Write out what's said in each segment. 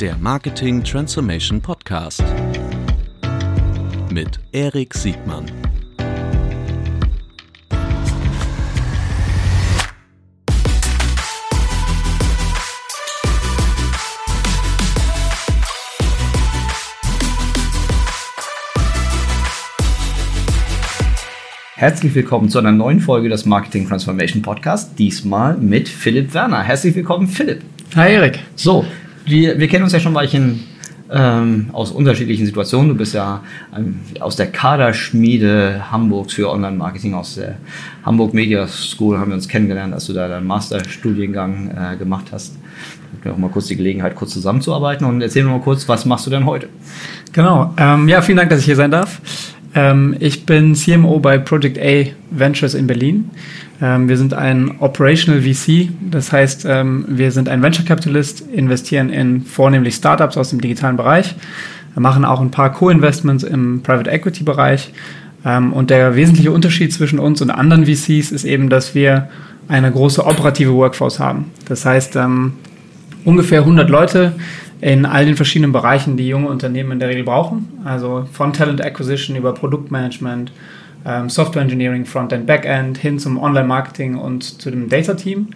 der Marketing Transformation Podcast mit Erik Siegmann. Herzlich willkommen zu einer neuen Folge des Marketing Transformation Podcast. Diesmal mit Philipp Werner. Herzlich willkommen, Philipp. Hi, Erik. So, wir, wir kennen uns ja schon Weilchen ähm, aus unterschiedlichen Situationen. Du bist ja ähm, aus der Kaderschmiede Hamburgs für Online-Marketing, aus der Hamburg Media School haben wir uns kennengelernt, als du da deinen Masterstudiengang äh, gemacht hast. Ich auch mal kurz die Gelegenheit, kurz zusammenzuarbeiten und erzähl mir mal kurz, was machst du denn heute? Genau. Ähm, ja, vielen Dank, dass ich hier sein darf. Ähm, ich bin CMO bei Project A Ventures in Berlin. Ähm, wir sind ein Operational VC, das heißt, ähm, wir sind ein Venture Capitalist, investieren in vornehmlich Startups aus dem digitalen Bereich, wir machen auch ein paar Co-Investments im Private Equity Bereich. Ähm, und der wesentliche Unterschied zwischen uns und anderen VCs ist eben, dass wir eine große operative Workforce haben. Das heißt, ähm, ungefähr 100 Leute, in all den verschiedenen Bereichen, die junge Unternehmen in der Regel brauchen. Also von Talent Acquisition über Produktmanagement, ähm, Software Engineering, Frontend, Backend hin zum Online-Marketing und zu dem Data-Team.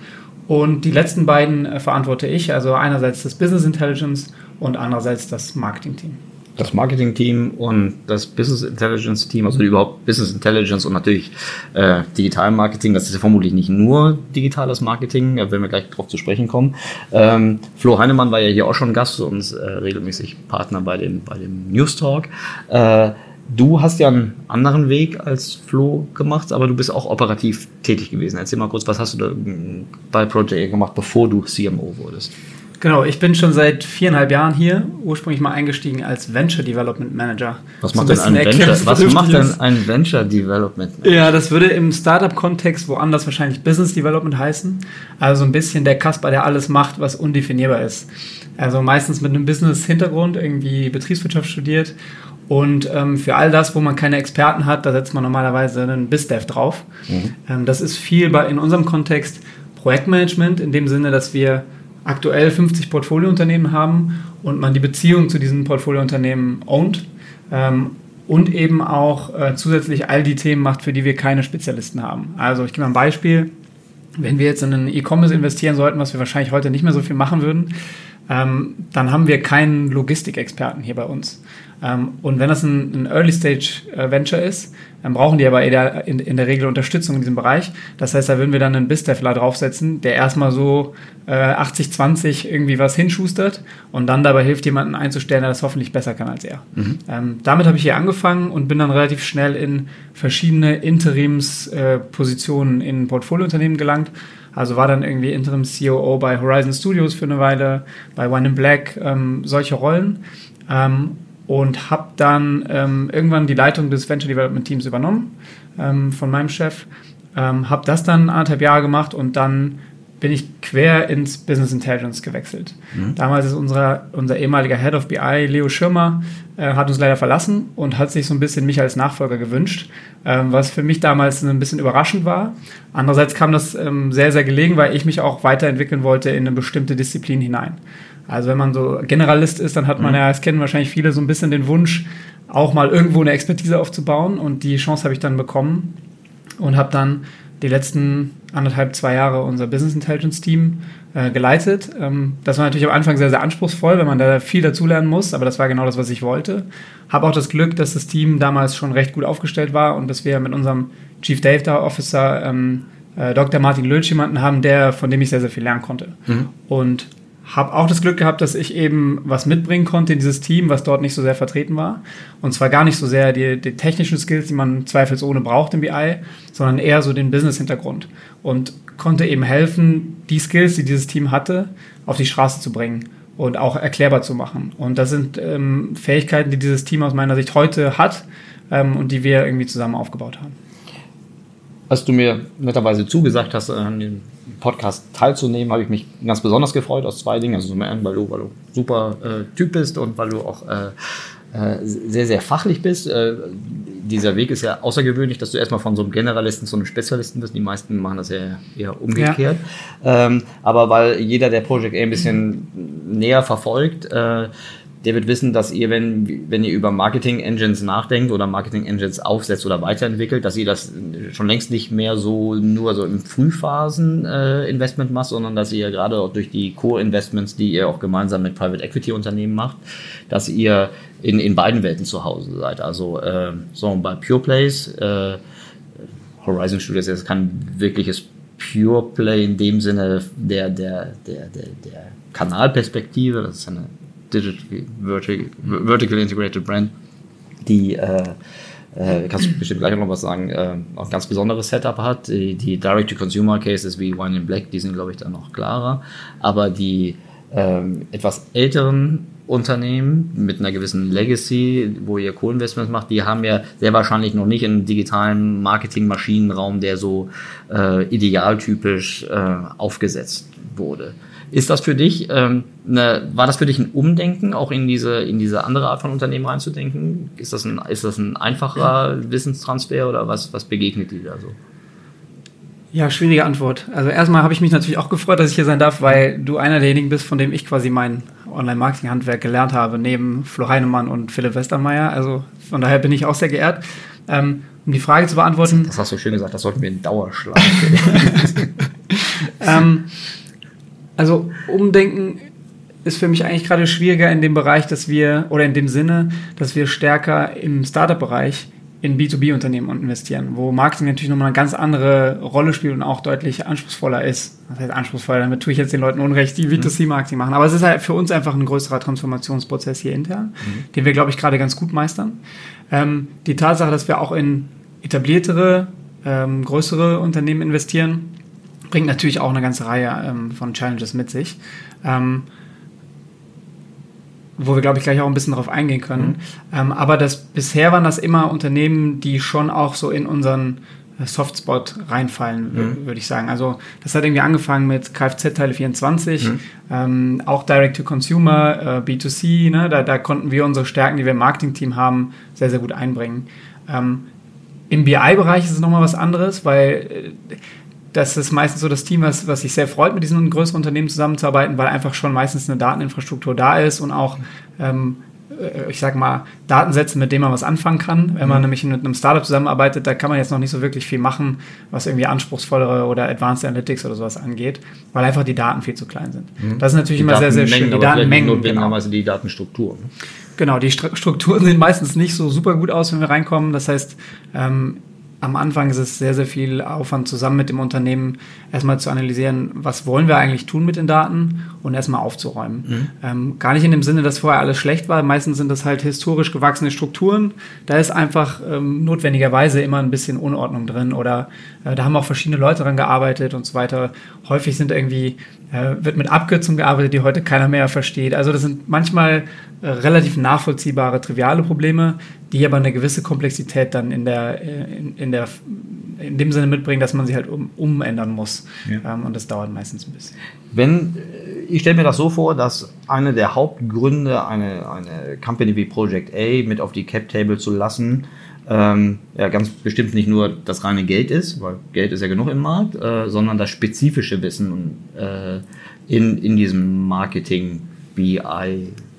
Und die letzten beiden äh, verantworte ich, also einerseits das Business Intelligence und andererseits das Marketing-Team das Marketing-Team und das Business Intelligence-Team, also überhaupt Business Intelligence und natürlich äh, Digital Marketing. Das ist ja vermutlich nicht nur digitales Marketing, da werden wir gleich drauf zu sprechen kommen. Ähm, Flo Heinemann war ja hier auch schon Gast und äh, regelmäßig Partner bei dem, bei dem News Talk. Äh, du hast ja einen anderen Weg als Flo gemacht, aber du bist auch operativ tätig gewesen. Erzähl mal kurz, was hast du bei Project A gemacht, bevor du CMO wurdest? Genau, ich bin schon seit viereinhalb Jahren hier, ursprünglich mal eingestiegen als Venture Development Manager. Was macht, so denn, ein Venture, was macht denn ein Venture Development Manager? Ja, das würde im Startup-Kontext woanders wahrscheinlich Business Development heißen. Also ein bisschen der Kasper, der alles macht, was undefinierbar ist. Also meistens mit einem Business-Hintergrund, irgendwie Betriebswirtschaft studiert. Und ähm, für all das, wo man keine Experten hat, da setzt man normalerweise einen BizDev drauf. Mhm. Ähm, das ist viel bei, in unserem Kontext Projektmanagement, in dem Sinne, dass wir aktuell 50 Portfoliounternehmen haben und man die Beziehung zu diesen Portfoliounternehmen ownt ähm, und eben auch äh, zusätzlich all die Themen macht, für die wir keine Spezialisten haben. Also ich gebe mal ein Beispiel. Wenn wir jetzt in einen E-Commerce investieren sollten, was wir wahrscheinlich heute nicht mehr so viel machen würden, ähm, dann haben wir keinen Logistikexperten hier bei uns. Ähm, und wenn das ein, ein Early-Stage-Venture ist, dann brauchen die aber in, der Regel Unterstützung in diesem Bereich. Das heißt, da würden wir dann einen BizDevler draufsetzen, der erstmal so äh, 80-20 irgendwie was hinschustert und dann dabei hilft, jemanden einzustellen, der das hoffentlich besser kann als er. Mhm. Ähm, damit habe ich hier angefangen und bin dann relativ schnell in verschiedene Interimspositionen äh, in Portfoliounternehmen gelangt. Also war dann irgendwie Interim COO bei Horizon Studios für eine Weile, bei One in Black, ähm, solche Rollen. Ähm, und habe dann ähm, irgendwann die Leitung des Venture Development Teams übernommen ähm, von meinem Chef. Ähm, habe das dann anderthalb Jahre gemacht und dann bin ich quer ins Business Intelligence gewechselt. Mhm. Damals ist unser, unser ehemaliger Head of BI, Leo Schirmer, äh, hat uns leider verlassen und hat sich so ein bisschen mich als Nachfolger gewünscht, ähm, was für mich damals ein bisschen überraschend war. Andererseits kam das ähm, sehr, sehr gelegen, weil ich mich auch weiterentwickeln wollte in eine bestimmte Disziplin hinein. Also wenn man so Generalist ist, dann hat man mhm. ja, es kennen wahrscheinlich viele, so ein bisschen den Wunsch, auch mal irgendwo eine Expertise aufzubauen. Und die Chance habe ich dann bekommen und habe dann die letzten anderthalb, zwei Jahre unser Business Intelligence Team äh, geleitet. Ähm, das war natürlich am Anfang sehr, sehr anspruchsvoll, wenn man da viel dazulernen muss, aber das war genau das, was ich wollte. Habe auch das Glück, dass das Team damals schon recht gut aufgestellt war und dass wir mit unserem Chief Data Officer ähm, äh, Dr. Martin Lötsch jemanden haben, der, von dem ich sehr, sehr viel lernen konnte. Mhm. Und habe auch das Glück gehabt, dass ich eben was mitbringen konnte in dieses Team, was dort nicht so sehr vertreten war. Und zwar gar nicht so sehr die, die technischen Skills, die man zweifelsohne braucht im BI, sondern eher so den Business-Hintergrund. Und konnte eben helfen, die Skills, die dieses Team hatte, auf die Straße zu bringen und auch erklärbar zu machen. Und das sind ähm, Fähigkeiten, die dieses Team aus meiner Sicht heute hat ähm, und die wir irgendwie zusammen aufgebaut haben. Als du mir netterweise zugesagt hast, an dem Podcast teilzunehmen, habe ich mich ganz besonders gefreut aus zwei Dingen. Also zum einen, weil du, weil du super äh, Typ bist und weil du auch äh, äh, sehr, sehr fachlich bist. Äh, dieser Weg ist ja außergewöhnlich, dass du erstmal von so einem Generalisten zu einem Spezialisten bist. Die meisten machen das ja eher umgekehrt. Ja. Ähm, aber weil jeder, der Project A ein bisschen näher verfolgt, äh, der wird wissen, dass ihr, wenn, wenn ihr über Marketing Engines nachdenkt oder Marketing Engines aufsetzt oder weiterentwickelt, dass ihr das schon längst nicht mehr so nur so im Frühphasen äh, Investment macht, sondern dass ihr gerade auch durch die Core-Investments, die ihr auch gemeinsam mit Private Equity Unternehmen macht, dass ihr in, in beiden Welten zu Hause seid. Also äh, so bei Pure Plays, äh, Horizon Studios ist kein wirkliches Pure Play in dem Sinne der, der, der, der, der Kanalperspektive, das ist eine Digital Vertical, Vertical Integrated Brand, die äh, äh, kannst du bestimmt gleich noch was sagen, äh, auch ganz besonderes Setup hat. Die, die Direct-to-Consumer-Cases wie Wine in Black, die sind, glaube ich, dann noch klarer. Aber die ähm, etwas älteren Unternehmen mit einer gewissen Legacy, wo ihr Co-Investments macht, die haben ja sehr wahrscheinlich noch nicht einen digitalen Marketing-Maschinenraum, der so äh, idealtypisch äh, aufgesetzt wurde. Ist das für dich, ähm, eine, war das für dich ein Umdenken, auch in diese, in diese andere Art von Unternehmen reinzudenken? Ist das ein, ist das ein einfacher Wissenstransfer oder was, was begegnet dir da so? Ja, schwierige Antwort. Also erstmal habe ich mich natürlich auch gefreut, dass ich hier sein darf, weil du einer derjenigen bist, von dem ich quasi mein Online-Marketing-Handwerk gelernt habe, neben Flo Heinemann und Philipp Westermeier. Also von daher bin ich auch sehr geehrt. Ähm, um die Frage zu beantworten. Das hast du schön gesagt, das sollten wir in Dauerschlag. ähm, also Umdenken ist für mich eigentlich gerade schwieriger in dem Bereich, dass wir, oder in dem Sinne, dass wir stärker im Startup-Bereich in B2B-Unternehmen investieren, wo Marketing natürlich nochmal eine ganz andere Rolle spielt und auch deutlich anspruchsvoller ist. Das heißt anspruchsvoller, damit tue ich jetzt den Leuten Unrecht, die B2C-Marketing machen. Aber es ist halt für uns einfach ein größerer Transformationsprozess hier intern, mhm. den wir, glaube ich, gerade ganz gut meistern. Ähm, die Tatsache, dass wir auch in etabliertere, ähm, größere Unternehmen investieren, bringt natürlich auch eine ganze Reihe ähm, von Challenges mit sich. Ähm, wo wir, glaube ich, gleich auch ein bisschen darauf eingehen können. Mhm. Ähm, aber das, bisher waren das immer Unternehmen, die schon auch so in unseren äh, Softspot reinfallen, mhm. würde ich sagen. Also das hat irgendwie angefangen mit Kfz-Teile 24, mhm. ähm, auch Direct-to-Consumer, äh, B2C, ne? da, da, konnten wir unsere Stärken, die wir im Marketing-Team haben, sehr, sehr gut einbringen. Ähm, Im BI-Bereich ist es nochmal was anderes, weil äh, das ist meistens so das Team, was, was sich sehr freut, mit diesen größeren Unternehmen zusammenzuarbeiten, weil einfach schon meistens eine Dateninfrastruktur da ist und auch, ähm, äh, ich sag mal, Datensätze, mit denen man was anfangen kann. Wenn man mhm. nämlich mit einem Startup zusammenarbeitet, da kann man jetzt noch nicht so wirklich viel machen, was irgendwie anspruchsvollere oder Advanced Analytics oder sowas angeht, weil einfach die Daten viel zu klein sind. Mhm. Das ist natürlich die immer sehr, sehr schön. Die Datenmengen. Genau. die Datenstruktur. Ne? Genau, die Strukturen sehen meistens nicht so super gut aus, wenn wir reinkommen. Das heißt, ähm, am Anfang ist es sehr, sehr viel Aufwand, zusammen mit dem Unternehmen erstmal zu analysieren, was wollen wir eigentlich tun mit den Daten und erstmal aufzuräumen. Mhm. Ähm, gar nicht in dem Sinne, dass vorher alles schlecht war. Meistens sind das halt historisch gewachsene Strukturen. Da ist einfach ähm, notwendigerweise immer ein bisschen Unordnung drin oder äh, da haben auch verschiedene Leute dran gearbeitet und so weiter. Häufig sind irgendwie wird mit Abkürzungen gearbeitet, die heute keiner mehr versteht. Also das sind manchmal äh, relativ nachvollziehbare, triviale Probleme, die aber eine gewisse Komplexität dann in der, äh, in, in der in dem Sinne mitbringen, dass man sie halt um, umändern muss. Ja. Ähm, und das dauert meistens ein bisschen. Wenn, äh, ich stelle mir das so vor, dass einer der Hauptgründe, eine, eine Company wie Project A mit auf die Cap-Table zu lassen, ähm, ja ganz bestimmt nicht nur das reine Geld ist, weil Geld ist ja genug im Markt, äh, sondern das spezifische Wissen äh, in, in diesem Marketing, BI,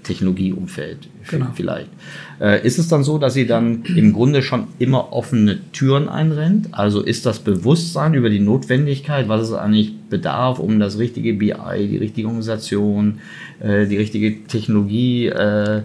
Technologieumfeld genau. vielleicht. Äh, ist es dann so, dass sie dann im Grunde schon immer offene Türen einrennt? Also ist das Bewusstsein über die Notwendigkeit, was es eigentlich bedarf, um das richtige BI, die richtige Organisation, äh, die richtige Technologie äh,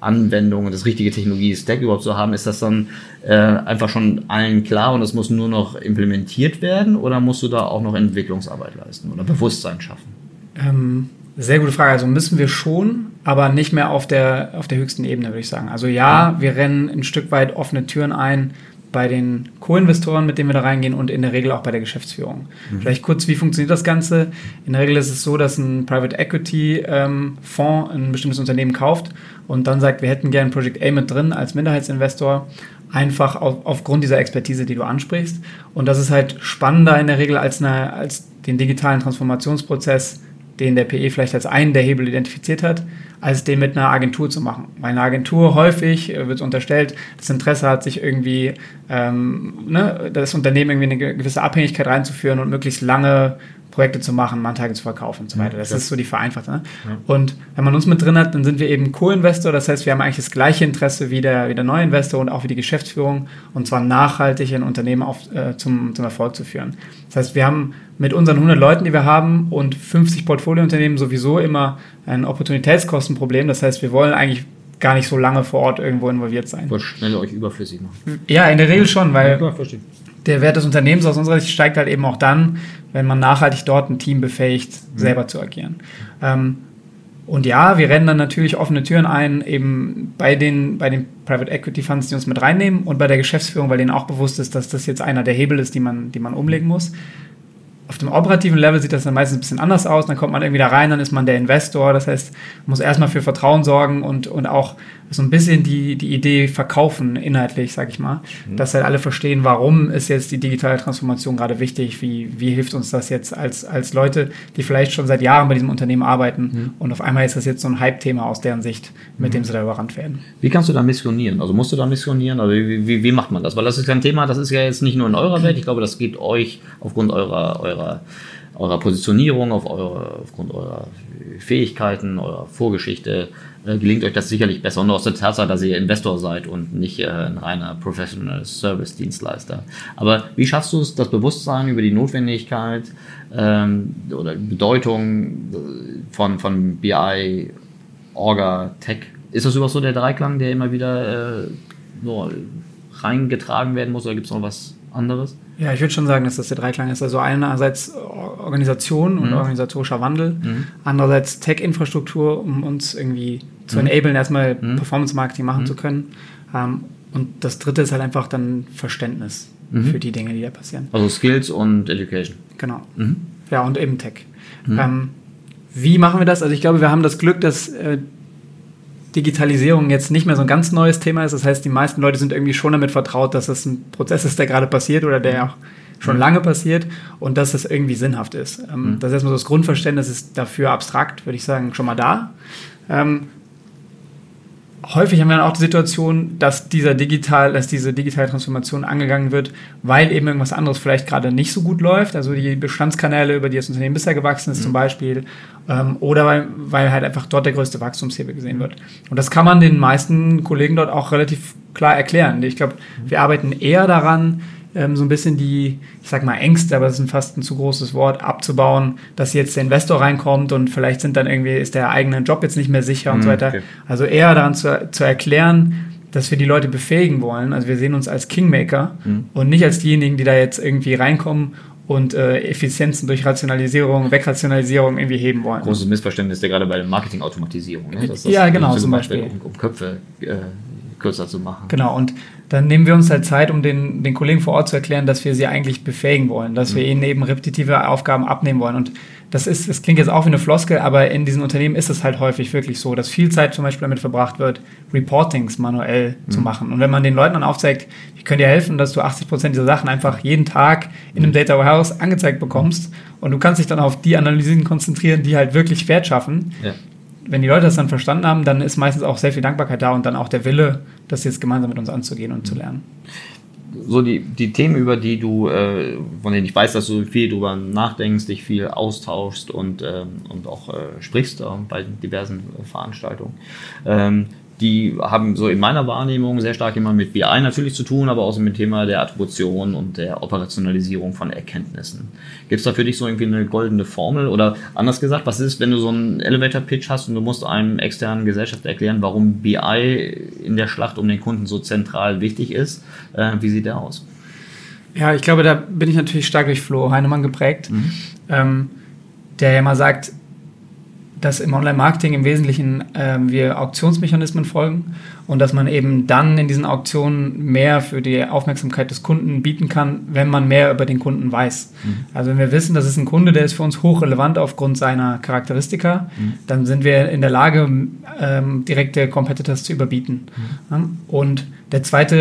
Anwendung und das richtige Technologie-Stack überhaupt zu haben, ist das dann äh, einfach schon allen klar und es muss nur noch implementiert werden oder musst du da auch noch Entwicklungsarbeit leisten oder Bewusstsein schaffen? Ähm, sehr gute Frage. Also müssen wir schon, aber nicht mehr auf der, auf der höchsten Ebene, würde ich sagen. Also ja, wir rennen ein Stück weit offene Türen ein, bei den Co-Investoren, mit denen wir da reingehen und in der Regel auch bei der Geschäftsführung. Mhm. Vielleicht kurz, wie funktioniert das Ganze? In der Regel ist es so, dass ein Private Equity ähm, Fonds ein bestimmtes Unternehmen kauft und dann sagt, wir hätten gerne Project A mit drin als Minderheitsinvestor, einfach auf, aufgrund dieser Expertise, die du ansprichst. Und das ist halt spannender in der Regel als, eine, als den digitalen Transformationsprozess den der PE vielleicht als einen der Hebel identifiziert hat, als den mit einer Agentur zu machen. Weil eine Agentur häufig äh, wird unterstellt, das Interesse hat, sich irgendwie ähm, ne, das Unternehmen irgendwie eine gewisse Abhängigkeit reinzuführen und möglichst lange Projekte zu machen, Manntage zu verkaufen und so weiter. Das ist so die vereinfachte. Ne? Und wenn man uns mit drin hat, dann sind wir eben Co-Investor. Das heißt, wir haben eigentlich das gleiche Interesse wie der, wie der neue Investor und auch wie die Geschäftsführung. Und zwar nachhaltig ein Unternehmen auf, äh, zum, zum Erfolg zu führen. Das heißt, wir haben mit unseren 100 Leuten, die wir haben und 50 Portfoliounternehmen sowieso immer ein Opportunitätskostenproblem. Das heißt, wir wollen eigentlich gar nicht so lange vor Ort irgendwo involviert sein. Wollt schnell euch überflüssig machen. Ja, in der Regel schon, weil Ja, verstehe. Der Wert des Unternehmens aus unserer Sicht steigt halt eben auch dann, wenn man nachhaltig dort ein Team befähigt, selber zu agieren. Ähm, und ja, wir rennen dann natürlich offene Türen ein, eben bei den, bei den Private Equity Funds, die uns mit reinnehmen und bei der Geschäftsführung, weil denen auch bewusst ist, dass das jetzt einer der Hebel ist, die man, die man umlegen muss. Auf dem operativen Level sieht das dann meistens ein bisschen anders aus. Dann kommt man irgendwie da rein, dann ist man der Investor. Das heißt, man muss erstmal für Vertrauen sorgen und, und auch so ein bisschen die, die Idee verkaufen, inhaltlich, sag ich mal. Dass halt alle verstehen, warum ist jetzt die digitale Transformation gerade wichtig, wie, wie hilft uns das jetzt als, als Leute, die vielleicht schon seit Jahren bei diesem Unternehmen arbeiten. Und auf einmal ist das jetzt so ein Hype-Thema aus deren Sicht, mit dem sie da überrannt werden. Wie kannst du da missionieren? Also musst du da missionieren? Also wie, wie, wie macht man das? Weil das ist kein Thema, das ist ja jetzt nicht nur in eurer Welt. Ich glaube, das geht euch aufgrund eurer, eurer, eurer Positionierung, auf eure, aufgrund eurer Fähigkeiten, eurer Vorgeschichte, äh, gelingt euch das sicherlich besser. Und aus der Tatsache, dass ihr Investor seid und nicht äh, ein reiner Professional Service Dienstleister. Aber wie schaffst du es, das Bewusstsein über die Notwendigkeit ähm, oder Bedeutung äh, von, von BI, Orga, Tech? Ist das überhaupt so der Dreiklang, der immer wieder äh, so reingetragen werden muss oder gibt es noch was anderes? Ja, ich würde schon sagen, dass das der Dreiklang ist. Also einerseits Organisation und organisatorischer Wandel, andererseits Tech-Infrastruktur, um uns irgendwie zu enablen, erstmal Performance-Marketing machen zu können. Ähm, und das dritte ist halt einfach dann Verständnis für die Dinge, die da passieren. Also Skills und Education. Genau. Ja, und eben Tech. Ähm, wie machen wir das? Also ich glaube, wir haben das Glück, dass äh, Digitalisierung jetzt nicht mehr so ein ganz neues Thema ist. Das heißt, die meisten Leute sind irgendwie schon damit vertraut, dass das ein Prozess ist, der gerade passiert oder der auch schon lange passiert und dass das irgendwie sinnhaft ist. Ähm, Das ist erstmal so das Grundverständnis ist dafür abstrakt, würde ich sagen, schon mal da. Ähm, häufig haben wir dann auch die Situation, dass dieser digital, dass diese digitale Transformation angegangen wird, weil eben irgendwas anderes vielleicht gerade nicht so gut läuft. Also die Bestandskanäle, über die das Unternehmen bisher gewachsen ist, zum Beispiel, ähm, oder weil, weil halt einfach dort der größte Wachstumshebel gesehen wird. Und das kann man den meisten Kollegen dort auch relativ klar erklären. Ich glaube, wir arbeiten eher daran, ähm, so ein bisschen die, ich sag mal Ängste, aber das ist fast ein zu großes Wort, abzubauen, dass jetzt der Investor reinkommt und vielleicht sind dann irgendwie, ist der eigene Job jetzt nicht mehr sicher und so weiter. okay. Also eher daran zu, zu erklären, dass wir die Leute befähigen wollen. Also wir sehen uns als Kingmaker und nicht als diejenigen, die da jetzt irgendwie reinkommen und äh, Effizienzen durch Rationalisierung, Wegrationalisierung irgendwie heben wollen. Großes Missverständnis ja gerade bei der Marketingautomatisierung. Ne? Ja, genau, zum Beispiel. Um, um Köpfe äh, kürzer zu machen. Genau, und dann nehmen wir uns halt Zeit, um den, den Kollegen vor Ort zu erklären, dass wir sie eigentlich befähigen wollen, dass wir ihnen eben repetitive Aufgaben abnehmen wollen. Und das ist, das klingt jetzt auch wie eine Floskel, aber in diesen Unternehmen ist es halt häufig wirklich so, dass viel Zeit zum Beispiel damit verbracht wird, Reportings manuell zu machen. Und wenn man den Leuten dann aufzeigt, ich könnte dir helfen, dass du 80 Prozent dieser Sachen einfach jeden Tag in einem Data Warehouse angezeigt bekommst und du kannst dich dann auf die Analysen konzentrieren, die halt wirklich Wert schaffen, Ja. Wenn die Leute das dann verstanden haben, dann ist meistens auch sehr viel Dankbarkeit da und dann auch der Wille, das jetzt gemeinsam mit uns anzugehen und zu lernen. so die, die Themen, über die du, äh, von denen ich weiß, dass du viel drüber nachdenkst, dich viel austauschst und, ähm, und auch äh, sprichst äh, bei diversen Veranstaltungen, ähm, die haben so in meiner Wahrnehmung sehr stark immer mit BI natürlich zu tun, aber auch mit dem Thema der Attribution und der Operationalisierung von Erkenntnissen. Gibt es da für dich so irgendwie eine goldene Formel? Oder anders gesagt, was ist, wenn du so einen Elevator-Pitch hast und du musst einem externen Gesellschaft erklären, warum BI in der Schlacht um den Kunden so zentral wichtig ist? Äh, wie sieht der aus? Ja, ich glaube, da bin ich natürlich stark durch Flo Heinemann geprägt, ähm, der ja mal sagt, dass im Online-Marketing im Wesentlichen ähm, wir Auktionsmechanismen folgen und dass man eben dann in diesen Auktionen mehr für die Aufmerksamkeit des Kunden bieten kann, wenn man mehr über den Kunden weiß. Also wenn wir wissen, das ist ein Kunde, der ist für uns hochrelevant aufgrund seiner Charakteristika, dann sind wir in der Lage, ähm, direkte Competitors zu überbieten. Ja? Und der zweite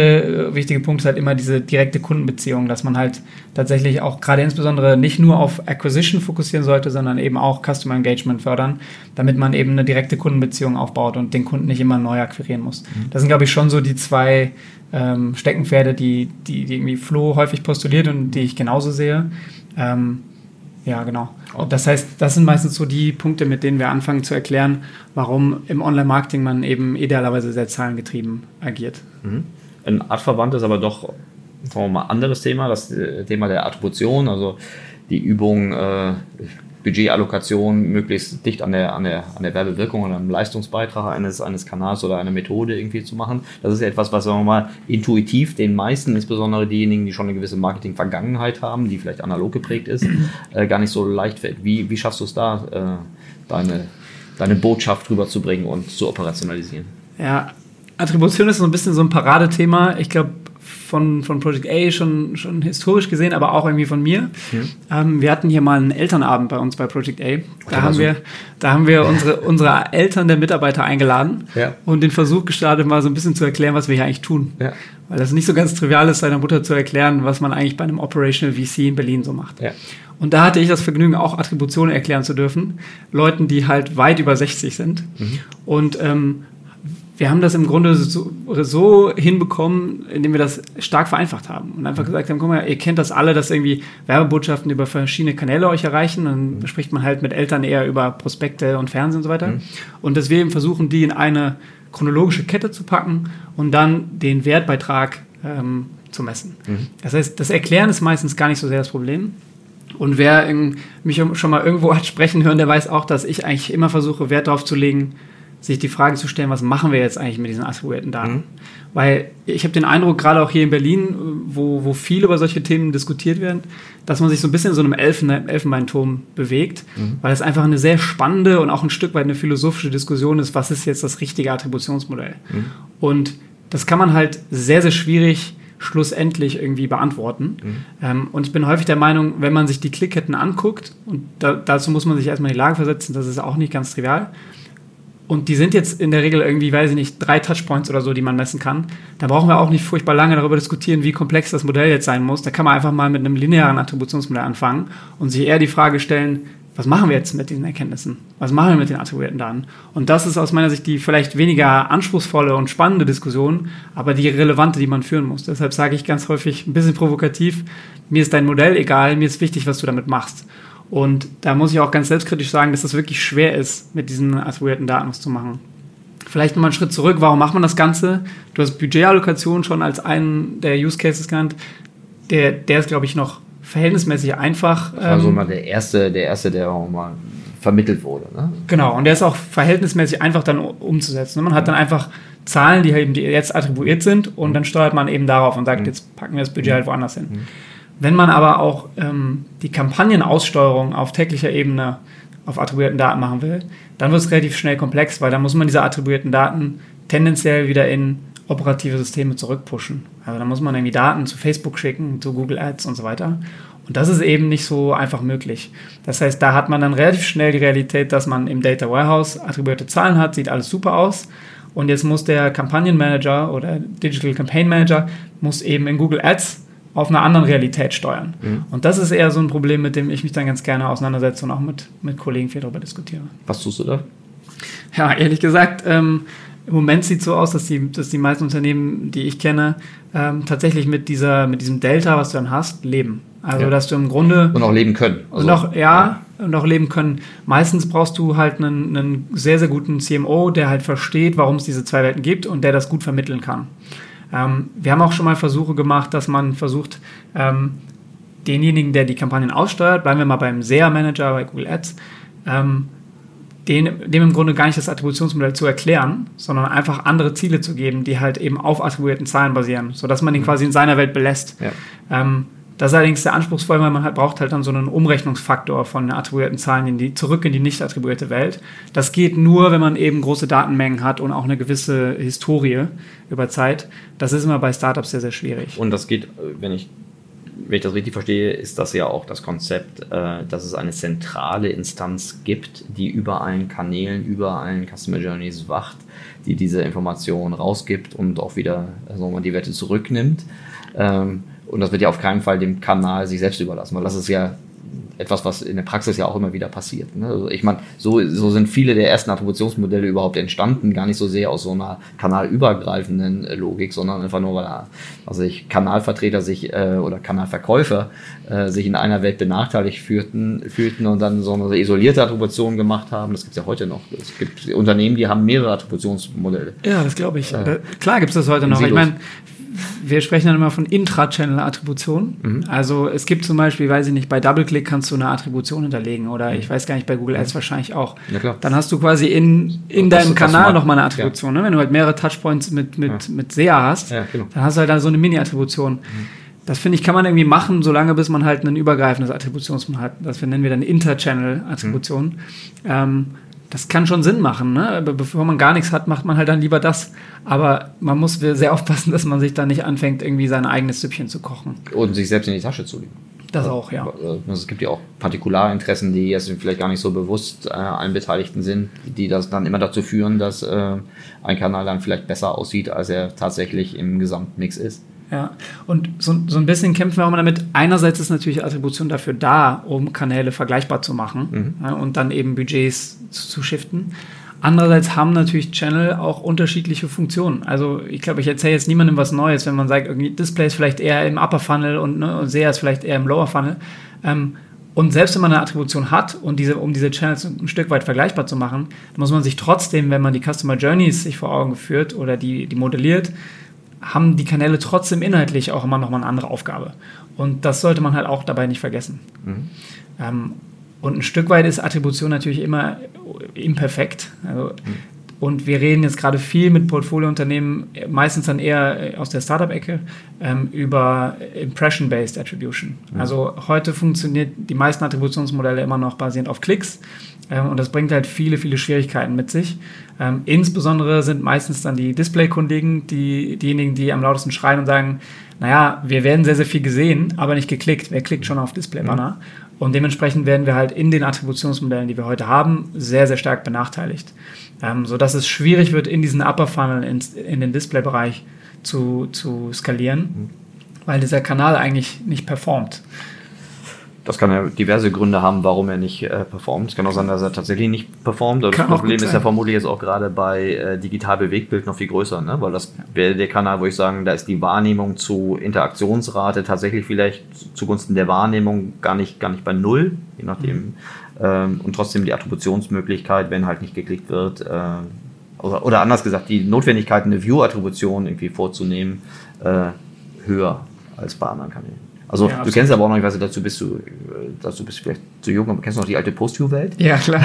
äh, wichtige Punkt ist halt immer diese direkte Kundenbeziehung, dass man halt tatsächlich auch gerade insbesondere nicht nur auf Acquisition fokussieren sollte, sondern eben auch Customer Engagement fördern, damit man eben eine direkte Kundenbeziehung aufbaut und den Kunden nicht immer neu akquirieren muss. Das sind, glaube ich, schon so die zwei ähm, Steckenpferde, die, die, die irgendwie Flo häufig postuliert und die ich genauso sehe. Ähm, Ja, genau. Und das heißt, das sind meistens so die Punkte, mit denen wir anfangen zu erklären, warum im Online-Marketing man eben idealerweise sehr zahlengetrieben agiert. Mhm. Ein artverwandtes, aber doch, sagen wir mal, anderes Thema, das äh, Thema der Attribution, also die Übung, äh, Budgetallokation möglichst dicht an der, an der, an der Werbewirkung oder am Leistungsbeitrag eines, eines Kanals oder einer Methode irgendwie zu machen. Das ist etwas, was, sagen wir mal, intuitiv den meisten, insbesondere diejenigen, die schon eine gewisse Marketing-Vergangenheit haben, die vielleicht analog geprägt ist, äh, gar nicht so leicht fällt. Wie, wie schaffst du es da, äh, deine, deine Botschaft rüberzubringen und zu operationalisieren? Ja, Attribution ist so ein bisschen so ein Paradethema. Ich glaube, von, von Project A schon, schon historisch gesehen, aber auch irgendwie von mir. Ja. Ähm, wir hatten hier mal einen Elternabend bei uns bei Project A. Da, haben, wir, da haben wir unsere, unsere Eltern der Mitarbeiter eingeladen ja. und den Versuch gestartet, mal so ein bisschen zu erklären, was wir hier eigentlich tun. Ja. Weil das nicht so ganz trivial ist, seiner Mutter zu erklären, was man eigentlich bei einem Operational VC in Berlin so macht. Und da hatte ich das Vergnügen, auch Attributionen erklären zu dürfen. Leuten, die halt weit über 60 sind. Mhm. Und ähm, wir haben das im Grunde so, so, hinbekommen, indem wir das stark vereinfacht haben und einfach gesagt haben, guck mal, ihr kennt das alle, dass irgendwie Werbebotschaften über verschiedene Kanäle euch erreichen. Dann mhm. spricht man halt mit Eltern eher über Prospekte und Fernsehen und so weiter. Mhm. Und dass wir eben versuchen, die in eine chronologische Kette zu packen und dann den Wertbeitrag ähm, zu messen. Mhm. Das heißt, das Erklären ist meistens gar nicht so sehr das Problem. Und wer mich schon mal irgendwo hat sprechen hören, der weiß auch, dass ich eigentlich immer versuche, Wert darauf zu legen, sich die Frage zu stellen, was machen wir jetzt eigentlich mit diesen attribuierten Daten? Mhm. Weil ich habe den Eindruck, gerade auch hier in Berlin, wo, wo viel über solche Themen diskutiert werden, dass man sich so ein bisschen in so einem Elfen, Elfenbeinturm bewegt, mhm. weil es einfach eine sehr spannende und auch ein Stück weit eine philosophische Diskussion ist, was ist jetzt das richtige Attributionsmodell? Mhm. Und das kann man halt sehr, sehr schwierig schlussendlich irgendwie beantworten. Mhm. Ähm, und ich bin häufig der Meinung, wenn man sich die Klickketten anguckt, und da, dazu muss man sich erstmal in die Lage versetzen, das ist auch nicht ganz trivial, und die sind jetzt in der Regel irgendwie, weiß ich nicht, drei Touchpoints oder so, die man messen kann. Da brauchen wir auch nicht furchtbar lange darüber diskutieren, wie komplex das Modell jetzt sein muss. Da kann man einfach mal mit einem linearen Attributionsmodell anfangen und sich eher die Frage stellen, was machen wir jetzt mit diesen Erkenntnissen? Was machen wir mit den attribuierten Daten? Und das ist aus meiner Sicht die vielleicht weniger anspruchsvolle und spannende Diskussion, aber die relevante, die man führen muss. Deshalb sage ich ganz häufig ein bisschen provokativ, mir ist dein Modell egal, mir ist wichtig, was du damit machst. Und da muss ich auch ganz selbstkritisch sagen, dass das wirklich schwer ist, mit diesen attribuierten Daten was zu machen. Vielleicht nochmal einen Schritt zurück. Warum macht man das Ganze? Du hast Budgetallokation schon als einen der Use Cases genannt. Der, der ist, glaube ich, noch verhältnismäßig einfach. Das war so ähm, mal der erste, der erste, der auch mal vermittelt wurde. Ne? Genau, und der ist auch verhältnismäßig einfach dann umzusetzen. Man hat dann einfach Zahlen, die eben jetzt attribuiert sind und dann steuert man eben darauf und sagt, mhm. jetzt packen wir das Budget halt woanders hin. Wenn man aber auch ähm, die Kampagnenaussteuerung auf täglicher Ebene auf attribuierten Daten machen will, dann wird es relativ schnell komplex, weil dann muss man diese attribuierten Daten tendenziell wieder in operative Systeme zurückpushen. Also da muss man irgendwie Daten zu Facebook schicken, zu Google Ads und so weiter. Und das ist eben nicht so einfach möglich. Das heißt, da hat man dann relativ schnell die Realität, dass man im Data Warehouse attribuierte Zahlen hat, sieht alles super aus. Und jetzt muss der Kampagnenmanager oder Digital Campaign Manager muss eben in Google Ads auf einer anderen Realität steuern. Mhm. Und das ist eher so ein Problem, mit dem ich mich dann ganz gerne auseinandersetze und auch mit, mit Kollegen viel darüber diskutiere. Was tust du da? Ja, ehrlich gesagt, ähm, im Moment sieht es so aus, dass die, dass die meisten Unternehmen, die ich kenne, ähm, tatsächlich mit, dieser, mit diesem Delta, was du dann hast, leben. Also, ja. dass du im Grunde. Und auch leben können. Also, und auch, ja, ja, und auch leben können. Meistens brauchst du halt einen, einen sehr, sehr guten CMO, der halt versteht, warum es diese zwei Welten gibt und der das gut vermitteln kann. Ähm, wir haben auch schon mal Versuche gemacht, dass man versucht, ähm, denjenigen, der die Kampagnen aussteuert, bleiben wir mal beim SEA-Manager bei Google Ads, ähm, den, dem im Grunde gar nicht das Attributionsmodell zu erklären, sondern einfach andere Ziele zu geben, die halt eben auf attribuierten Zahlen basieren, sodass man ihn mhm. quasi in seiner Welt belässt. Ja. Ähm, das ist allerdings sehr anspruchsvoll, weil man halt braucht halt dann so einen Umrechnungsfaktor von attribuierten Zahlen in die, zurück in die nicht attribuierte Welt. Das geht nur, wenn man eben große Datenmengen hat und auch eine gewisse Historie über Zeit. Das ist immer bei Startups sehr, sehr schwierig. Und das geht, wenn ich, wenn ich das richtig verstehe, ist das ja auch das Konzept, äh, dass es eine zentrale Instanz gibt, die über allen Kanälen, über allen Customer Journeys wacht, die diese Informationen rausgibt und auch wieder also die Werte zurücknimmt. Ähm, und das wird ja auf keinen Fall dem Kanal sich selbst überlassen, weil das ist ja etwas, was in der Praxis ja auch immer wieder passiert. Ne? Also ich meine, so, so sind viele der ersten Attributionsmodelle überhaupt entstanden, gar nicht so sehr aus so einer kanalübergreifenden äh, Logik, sondern einfach nur, weil also ich Kanalvertreter sich äh, oder Kanalverkäufer äh, sich in einer Welt benachteiligt fühlten, fühlten und dann so eine isolierte Attribution gemacht haben. Das gibt es ja heute noch. Es gibt Unternehmen, die haben mehrere Attributionsmodelle. Ja, das glaube ich. Äh, Klar gibt es das heute noch. Ich meine, wir sprechen dann immer von Intra-Channel-Attribution. Mhm. Also es gibt zum Beispiel, weiß ich nicht, bei DoubleClick kannst du eine Attribution hinterlegen oder mhm. ich weiß gar nicht, bei Google Ads mhm. wahrscheinlich auch. Ja, dann hast du quasi in, in deinem das, Kanal nochmal eine Attribution. Ja. Ne? Wenn du halt mehrere Touchpoints mit, mit, ja. mit SEA hast, genau. dann hast du halt da so eine Mini-Attribution. Mhm. Das finde ich, kann man irgendwie machen, solange bis man halt ein übergreifendes Attributionsmodell hat. Das nennen wir dann Inter-Channel-Attribution. Mhm. Ähm, das kann schon Sinn machen. Ne? Bevor man gar nichts hat, macht man halt dann lieber das. Aber man muss sehr aufpassen, dass man sich da nicht anfängt, irgendwie sein eigenes Süppchen zu kochen. Und sich selbst in die Tasche zu legen. Das auch, ja. Also es gibt ja auch Partikularinteressen, die jetzt vielleicht gar nicht so bewusst äh, allen Beteiligten sind, die das dann immer dazu führen, dass äh, ein Kanal dann vielleicht besser aussieht, als er tatsächlich im Gesamtmix ist. Ja, und so, so ein bisschen kämpfen wir auch mal damit. Einerseits ist natürlich Attribution dafür da, um Kanäle vergleichbar zu machen mhm. ja, und dann eben Budgets zu, zu shiften. Andererseits haben natürlich Channel auch unterschiedliche Funktionen. Also ich glaube, ich erzähle jetzt niemandem was Neues, wenn man sagt, irgendwie Display ist vielleicht eher im Upper Funnel und, ne, und SEA ist vielleicht eher im Lower Funnel. Ähm, und selbst wenn man eine Attribution hat und diese, um diese Channels ein Stück weit vergleichbar zu machen, muss man sich trotzdem, wenn man die Customer Journeys sich vor Augen führt oder die, die modelliert, haben die Kanäle trotzdem inhaltlich auch immer noch mal eine andere Aufgabe. Und das sollte man halt auch dabei nicht vergessen. Mhm. Ähm, und ein Stück weit ist Attribution natürlich immer imperfekt. Also, mhm. Und wir reden jetzt gerade viel mit Portfoliounternehmen, meistens dann eher aus der Startup-Ecke, ähm, über Impression-Based Attribution. Mhm. Also heute funktioniert die meisten Attributionsmodelle immer noch basierend auf Klicks. Ähm, und das bringt halt viele, viele Schwierigkeiten mit sich. Ähm, insbesondere sind meistens dann die Display-Kundigen, die, diejenigen, die am lautesten schreien und sagen, naja, wir werden sehr, sehr viel gesehen, aber nicht geklickt. Wer klickt schon auf Display-Banner? Mhm. Und dementsprechend werden wir halt in den Attributionsmodellen, die wir heute haben, sehr, sehr stark benachteiligt. Ähm, sodass es schwierig wird, in diesen Upper Funnel, in, in den Display-Bereich zu, zu skalieren, mhm. weil dieser Kanal eigentlich nicht performt. Das kann ja diverse Gründe haben, warum er nicht äh, performt. Es kann auch sein, dass er tatsächlich nicht performt. Das kann Problem ist ja vermutlich jetzt auch gerade bei äh, digital Bewegtbild noch viel größer, ne? weil das wäre der Kanal, wo ich sagen, da ist die Wahrnehmung zu Interaktionsrate tatsächlich vielleicht zugunsten der Wahrnehmung gar nicht, gar nicht bei null, je nachdem. Mhm. Ähm, und trotzdem die Attributionsmöglichkeit, wenn halt nicht geklickt wird, äh, oder, oder anders gesagt, die Notwendigkeit, eine View-Attribution irgendwie vorzunehmen, äh, höher als bei anderen Kanälen. Also ja, du kennst aber auch noch, ich weiß nicht, dazu bist du, dazu bist du vielleicht zu jung, aber kennst du noch die alte Postview-Welt? Ja, klar.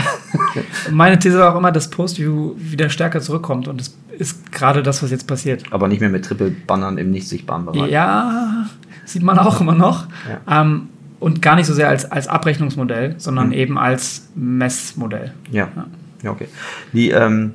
Meine These war auch immer, dass Postview wieder stärker zurückkommt und das ist gerade das, was jetzt passiert. Aber nicht mehr mit Triple-Bannern im nicht sichtbaren Bereich. Ja, sieht man auch immer noch. Ja. Ähm, und gar nicht so sehr als, als Abrechnungsmodell, sondern mhm. eben als Messmodell. Ja. ja. ja, okay. Die, ähm,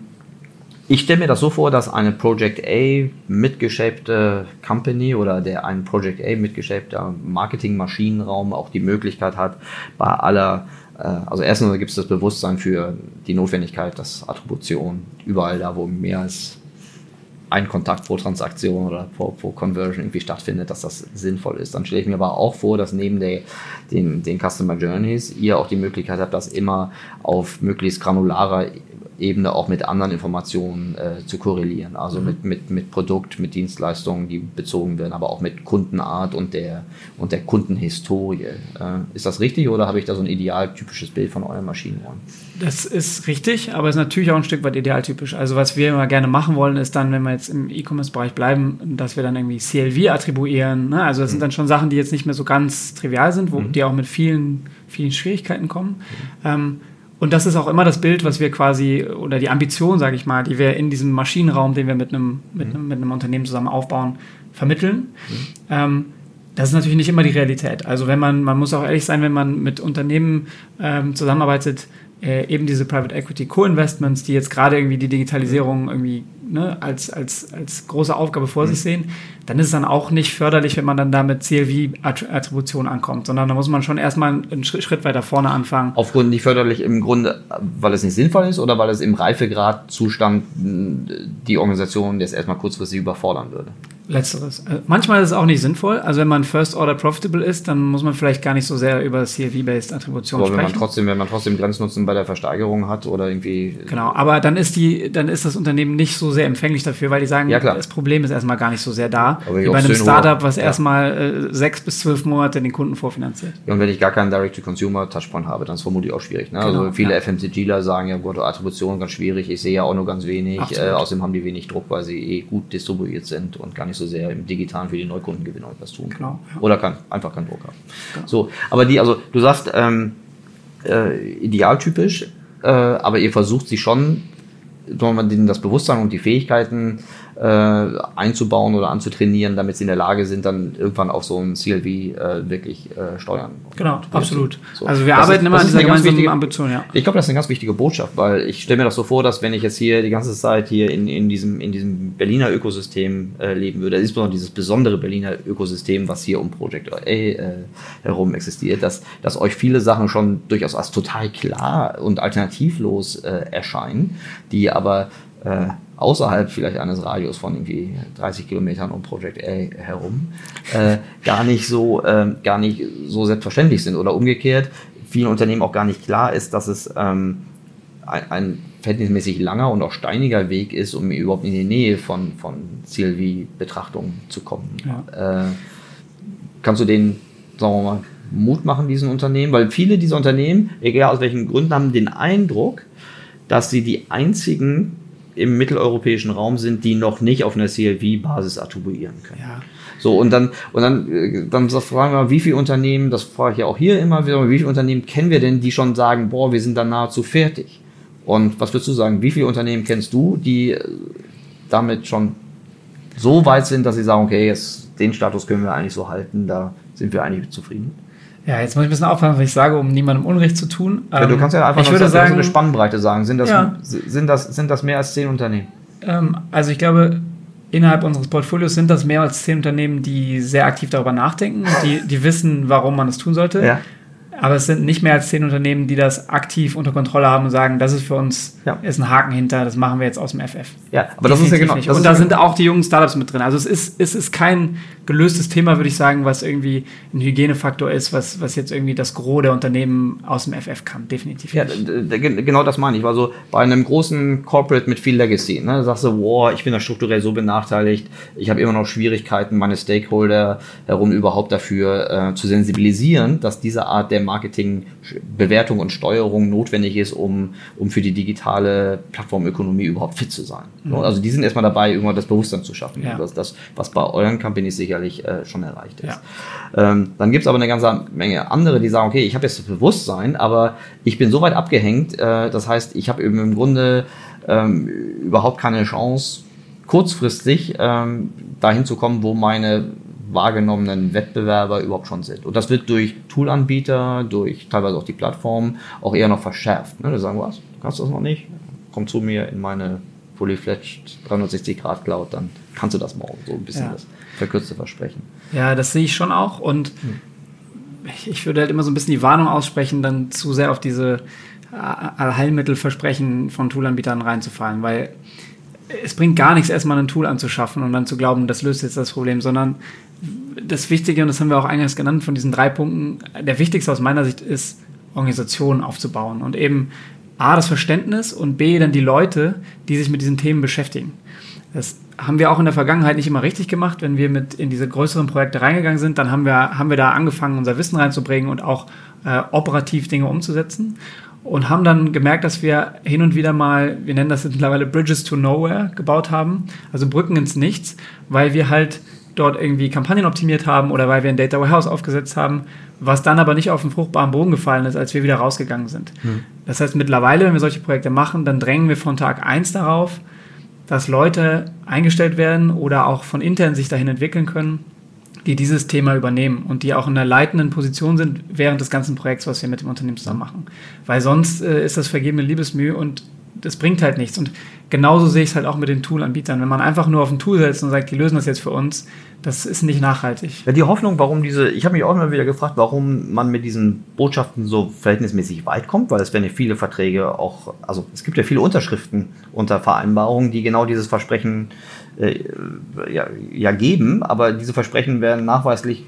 ich stelle mir das so vor, dass eine Project A mitgeschäbte Company oder der ein Project A mitgeschäbter Marketingmaschinenraum auch die Möglichkeit hat, bei aller, äh, also erstens gibt es das Bewusstsein für die Notwendigkeit, dass Attribution überall da, wo mehr als ein Kontakt pro Transaktion oder pro, pro Conversion irgendwie stattfindet, dass das sinnvoll ist. Dann stelle ich mir aber auch vor, dass neben der, den, den Customer Journeys ihr auch die Möglichkeit habt, das immer auf möglichst granularer Ebene auch mit anderen Informationen äh, zu korrelieren. Also mhm. mit, mit, mit Produkt, mit Dienstleistungen, die bezogen werden, aber auch mit Kundenart und der, und der Kundenhistorie. Äh, ist das richtig oder habe ich da so ein idealtypisches Bild von euren Maschinenräumen? Das ist richtig, aber ist natürlich auch ein Stück weit idealtypisch. Also was wir immer gerne machen wollen, ist dann, wenn wir jetzt im E-Commerce-Bereich bleiben, dass wir dann irgendwie CLV attribuieren. Ne? Also das mhm. sind dann schon Sachen, die jetzt nicht mehr so ganz trivial sind, wo mhm. die auch mit vielen, vielen Schwierigkeiten kommen. Mhm. Ähm, und das ist auch immer das Bild, was wir quasi, oder die Ambition, sage ich mal, die wir in diesem Maschinenraum, den wir mit einem, mit einem, mit einem Unternehmen zusammen aufbauen, vermitteln. Mhm. Ähm, das ist natürlich nicht immer die Realität. Also wenn man, man muss auch ehrlich sein, wenn man mit Unternehmen ähm, zusammenarbeitet, äh, eben diese Private Equity Co-Investments, die jetzt gerade irgendwie die Digitalisierung irgendwie ne, als, als, als große Aufgabe vor mhm. sich sehen, dann ist es dann auch nicht förderlich, wenn man dann da mit CLV-Attribution ankommt, sondern da muss man schon erstmal einen Schritt weiter vorne anfangen. Aufgrund nicht förderlich im Grunde, weil es nicht sinnvoll ist oder weil es im Reifegradzustand die Organisation jetzt erstmal kurzfristig überfordern würde? Letzteres. Also manchmal ist es auch nicht sinnvoll. Also wenn man First Order Profitable ist, dann muss man vielleicht gar nicht so sehr über CLV-based Attribution Aber wenn sprechen. man trotzdem, wenn man trotzdem Grenznutzen bei der Versteigerung hat oder irgendwie. Genau, aber dann ist die, dann ist das Unternehmen nicht so sehr empfänglich dafür, weil die sagen, Ja, das Problem ist erstmal gar nicht so sehr da, Aber wie bei einem Startup, was Ja. erstmal äh, sechs bis zwölf Monate den Kunden vorfinanziert. Und wenn ich gar keinen Direct-to-Consumer-Touchpoint habe, dann ist es vermutlich auch schwierig. Ne? Genau, also viele ja. FMCGler sagen ja, Gott, Attribution ganz schwierig, ich sehe ja auch nur ganz wenig. Äh, außerdem haben die wenig Druck, weil sie eh gut distribuiert sind und gar nicht so sehr im Digitalen für die Neukundengewinnung etwas tun können. Genau, ja. Oder kann, einfach keinen Druck haben. So, aber die, also du sagst, ähm, äh, idealtypisch, äh, aber ihr versucht sie schon, wir mal, denen das Bewusstsein und die Fähigkeiten äh, einzubauen oder anzutrainieren, damit sie in der Lage sind, dann irgendwann auch so ein CLV äh, wirklich äh, steuern. Genau, absolut. So. Also wir Das arbeiten ist- immer an dieser gemeinsamen wichtige- Ambition, ja. Ich glaube, das ist eine ganz wichtige Botschaft, weil ich stelle mir das so vor, dass wenn ich jetzt hier die ganze Zeit hier in, in, diesem, in diesem Berliner Ökosystem äh, leben würde, insbesondere dieses besondere Berliner Ökosystem, was hier um Project A äh, herum existiert, dass, dass euch viele Sachen schon durchaus als total klar und alternativlos äh, erscheinen, die aber äh, außerhalb vielleicht eines Radius von irgendwie 30 Kilometern um Project A herum äh, gar nicht so ähm, gar nicht so selbstverständlich sind oder umgekehrt vielen Unternehmen auch gar nicht klar ist, dass es ähm, ein, ein verhältnismäßig langer und auch steiniger Weg ist, um überhaupt in die Nähe von, von CLV-Betrachtungen zu kommen. Äh, kannst du denen, sagen wir mal, Mut machen, diesen Unternehmen? Weil viele dieser Unternehmen, egal aus welchen Gründen, haben den Eindruck, dass sie die einzigen im mitteleuropäischen Raum sind, die noch nicht auf einer CLV-Basis attribuieren können. Ja. So, und dann, und dann, äh, dann fragen wir, wie viele Unternehmen, das frage ich ja auch hier immer wieder, wie viele Unternehmen kennen wir denn, die schon sagen, boah, wir sind dann nahezu fertig? Und was würdest du sagen, wie viele Unternehmen kennst du, die äh, damit schon so weit sind, dass sie sagen, okay, jetzt den Status können wir eigentlich so halten, da sind wir eigentlich zufrieden? Ja, jetzt muss ich ein bisschen aufpassen, was ich sage, um niemandem Unrecht zu tun. ja, du Ähm, kannst ja einfach ich nur würde so sagen, eine Spannbreite sagen. Sind das, Ja. sind, das, sind das mehr als zehn Unternehmen? Ähm, also ich glaube, innerhalb unseres Portfolios sind das mehr als zehn Unternehmen, die sehr aktiv darüber nachdenken und die, die wissen, warum man es tun sollte. Ja. Aber es sind nicht mehr als zehn Unternehmen, die das aktiv unter Kontrolle haben und sagen, das ist für uns Ja. ist ein Haken hinter, das machen wir jetzt aus dem FF. Ja, aber das ist ja Definitiv genau. nicht. Das und da ja sind auch die jungen Startups mit drin. Also es ist, es ist kein gelöstes Thema, würde ich sagen, was irgendwie ein Hygienefaktor ist, was, was jetzt irgendwie das Gros der Unternehmen aus dem FF kann. Definitiv Ja, genau das meine ich. Also bei einem großen Corporate mit viel Legacy, ne, sagst du, wow, ich bin da strukturell so benachteiligt, ich habe immer noch Schwierigkeiten, meine Stakeholder herum überhaupt dafür äh, zu sensibilisieren, dass diese Art der Marketingbewertung und Steuerung notwendig ist, um, um für die digitale Plattformökonomie überhaupt fit zu sein. So, Also die sind erstmal dabei, irgendwann das Bewusstsein zu schaffen. Ja. Das, das, was bei euren Companies sicherlich äh, schon erreicht ist. Ähm, dann gibt es aber eine ganze Menge andere, die sagen, okay, ich habe jetzt das Bewusstsein, aber ich bin so weit abgehängt, äh, das heißt, ich habe eben im Grunde ähm, überhaupt keine Chance, kurzfristig ähm, dahin zu kommen, wo meine wahrgenommenen Wettbewerber überhaupt schon sind. Und das wird durch Toolanbieter, durch teilweise auch die Plattformen auch eher noch verschärft. Ne? Die sagen, was, du kannst das noch nicht? Komm zu mir in meine Fully-Fledged 360-Grad-Cloud, dann kannst du das morgen. So ein bisschen Ja. das verkürzte Versprechen. Ja, das sehe ich schon auch. Und ich, ich würde halt immer so ein bisschen die Warnung aussprechen, dann zu sehr auf diese äh, Allheilmittelversprechen von Toolanbietern reinzufallen, weil es bringt gar nichts, erstmal ein Tool anzuschaffen und dann zu glauben, das löst jetzt das Problem, sondern das Wichtige, und das haben wir auch eingangs genannt, von diesen drei Punkten, der wichtigste aus meiner Sicht ist, Organisationen aufzubauen und eben A, das Verständnis und B, dann die Leute, die sich mit diesen Themen beschäftigen. Das haben wir auch in der Vergangenheit nicht immer richtig gemacht. Wenn wir mit in diese größeren Projekte reingegangen sind, dann haben wir, haben wir da angefangen, unser Wissen reinzubringen und auch äh, operativ Dinge umzusetzen. Und haben dann gemerkt, dass wir hin und wieder mal, wir nennen das jetzt mittlerweile Bridges to Nowhere gebaut haben, also Brücken ins Nichts, weil wir halt dort irgendwie Kampagnen optimiert haben oder weil wir ein Data Warehouse aufgesetzt haben, was dann aber nicht auf den fruchtbaren Boden gefallen ist, als wir wieder rausgegangen sind. Das heißt, mittlerweile, wenn wir solche Projekte machen, dann drängen wir von Tag eins darauf, dass Leute eingestellt werden oder auch von intern sich dahin entwickeln können, die dieses Thema übernehmen und die auch in einer leitenden Position sind während des ganzen Projekts, was wir mit dem Unternehmen zusammen machen. Weil sonst äh, ist das vergebene Liebesmühe und das bringt halt nichts. Und genauso sehe ich es halt auch mit den Tool-Anbietern. Wenn man einfach nur auf ein Tool setzt und sagt, die lösen das jetzt für uns, das ist nicht nachhaltig. Ja, die Hoffnung, warum diese, ich habe mich auch immer wieder gefragt, warum man mit diesen Botschaften so verhältnismäßig weit kommt, weil es werden ja viele Verträge auch, also es gibt ja viele Unterschriften unter Vereinbarungen, die genau dieses Versprechen äh, ja, ja geben, aber diese Versprechen werden nachweislich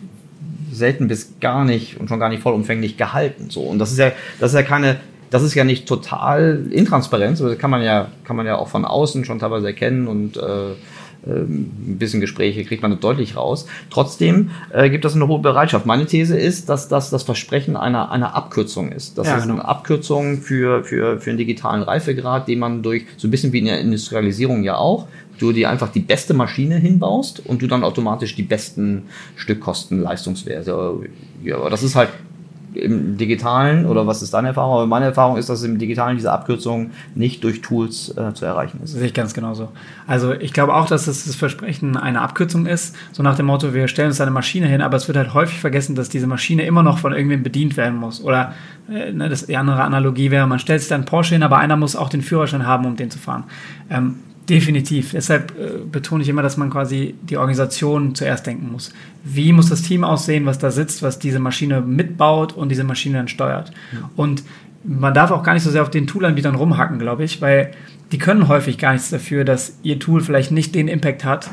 selten bis gar nicht und schon gar nicht vollumfänglich gehalten. So. Und das ist ja, das ist ja keine, das ist ja nicht total intransparent, das kann man ja, kann man ja auch von außen schon teilweise erkennen und äh, ähm, ein bisschen Gespräche kriegt man deutlich raus. Trotzdem äh, gibt es eine hohe Bereitschaft. Meine These ist, dass das das Versprechen einer, einer Abkürzung ist. Das ja, ist genau. eine Abkürzung für, für, für einen digitalen Reifegrad, den man durch, so ein bisschen wie in der Industrialisierung ja auch, du dir einfach die beste Maschine hinbaust und du dann automatisch die besten Stückkosten, Leistungswerte. Ja, das ist halt im Digitalen, oder was ist deine Erfahrung? Aber meine Erfahrung ist, dass im Digitalen diese Abkürzung nicht durch Tools äh, zu erreichen ist. Sehe ich ganz genauso. Also ich glaube auch, dass es das Versprechen eine Abkürzung ist, so nach dem Motto, wir stellen uns eine Maschine hin, aber es wird halt häufig vergessen, dass diese Maschine immer noch von irgendwem bedient werden muss. Oder äh, ne, das, die andere Analogie wäre, man stellt sich dann Porsche hin, aber einer muss auch den Führerschein haben, um den zu fahren. Ähm, Definitiv. Deshalb äh, betone ich immer, dass man quasi die Organisation zuerst denken muss. Wie muss das Team aussehen, was da sitzt, was diese Maschine mitbaut und diese Maschine dann steuert? Ja. Und man darf auch gar nicht so sehr auf den Toolanbietern rumhacken, glaube ich, weil die können häufig gar nichts dafür, dass ihr Tool vielleicht nicht den Impact hat,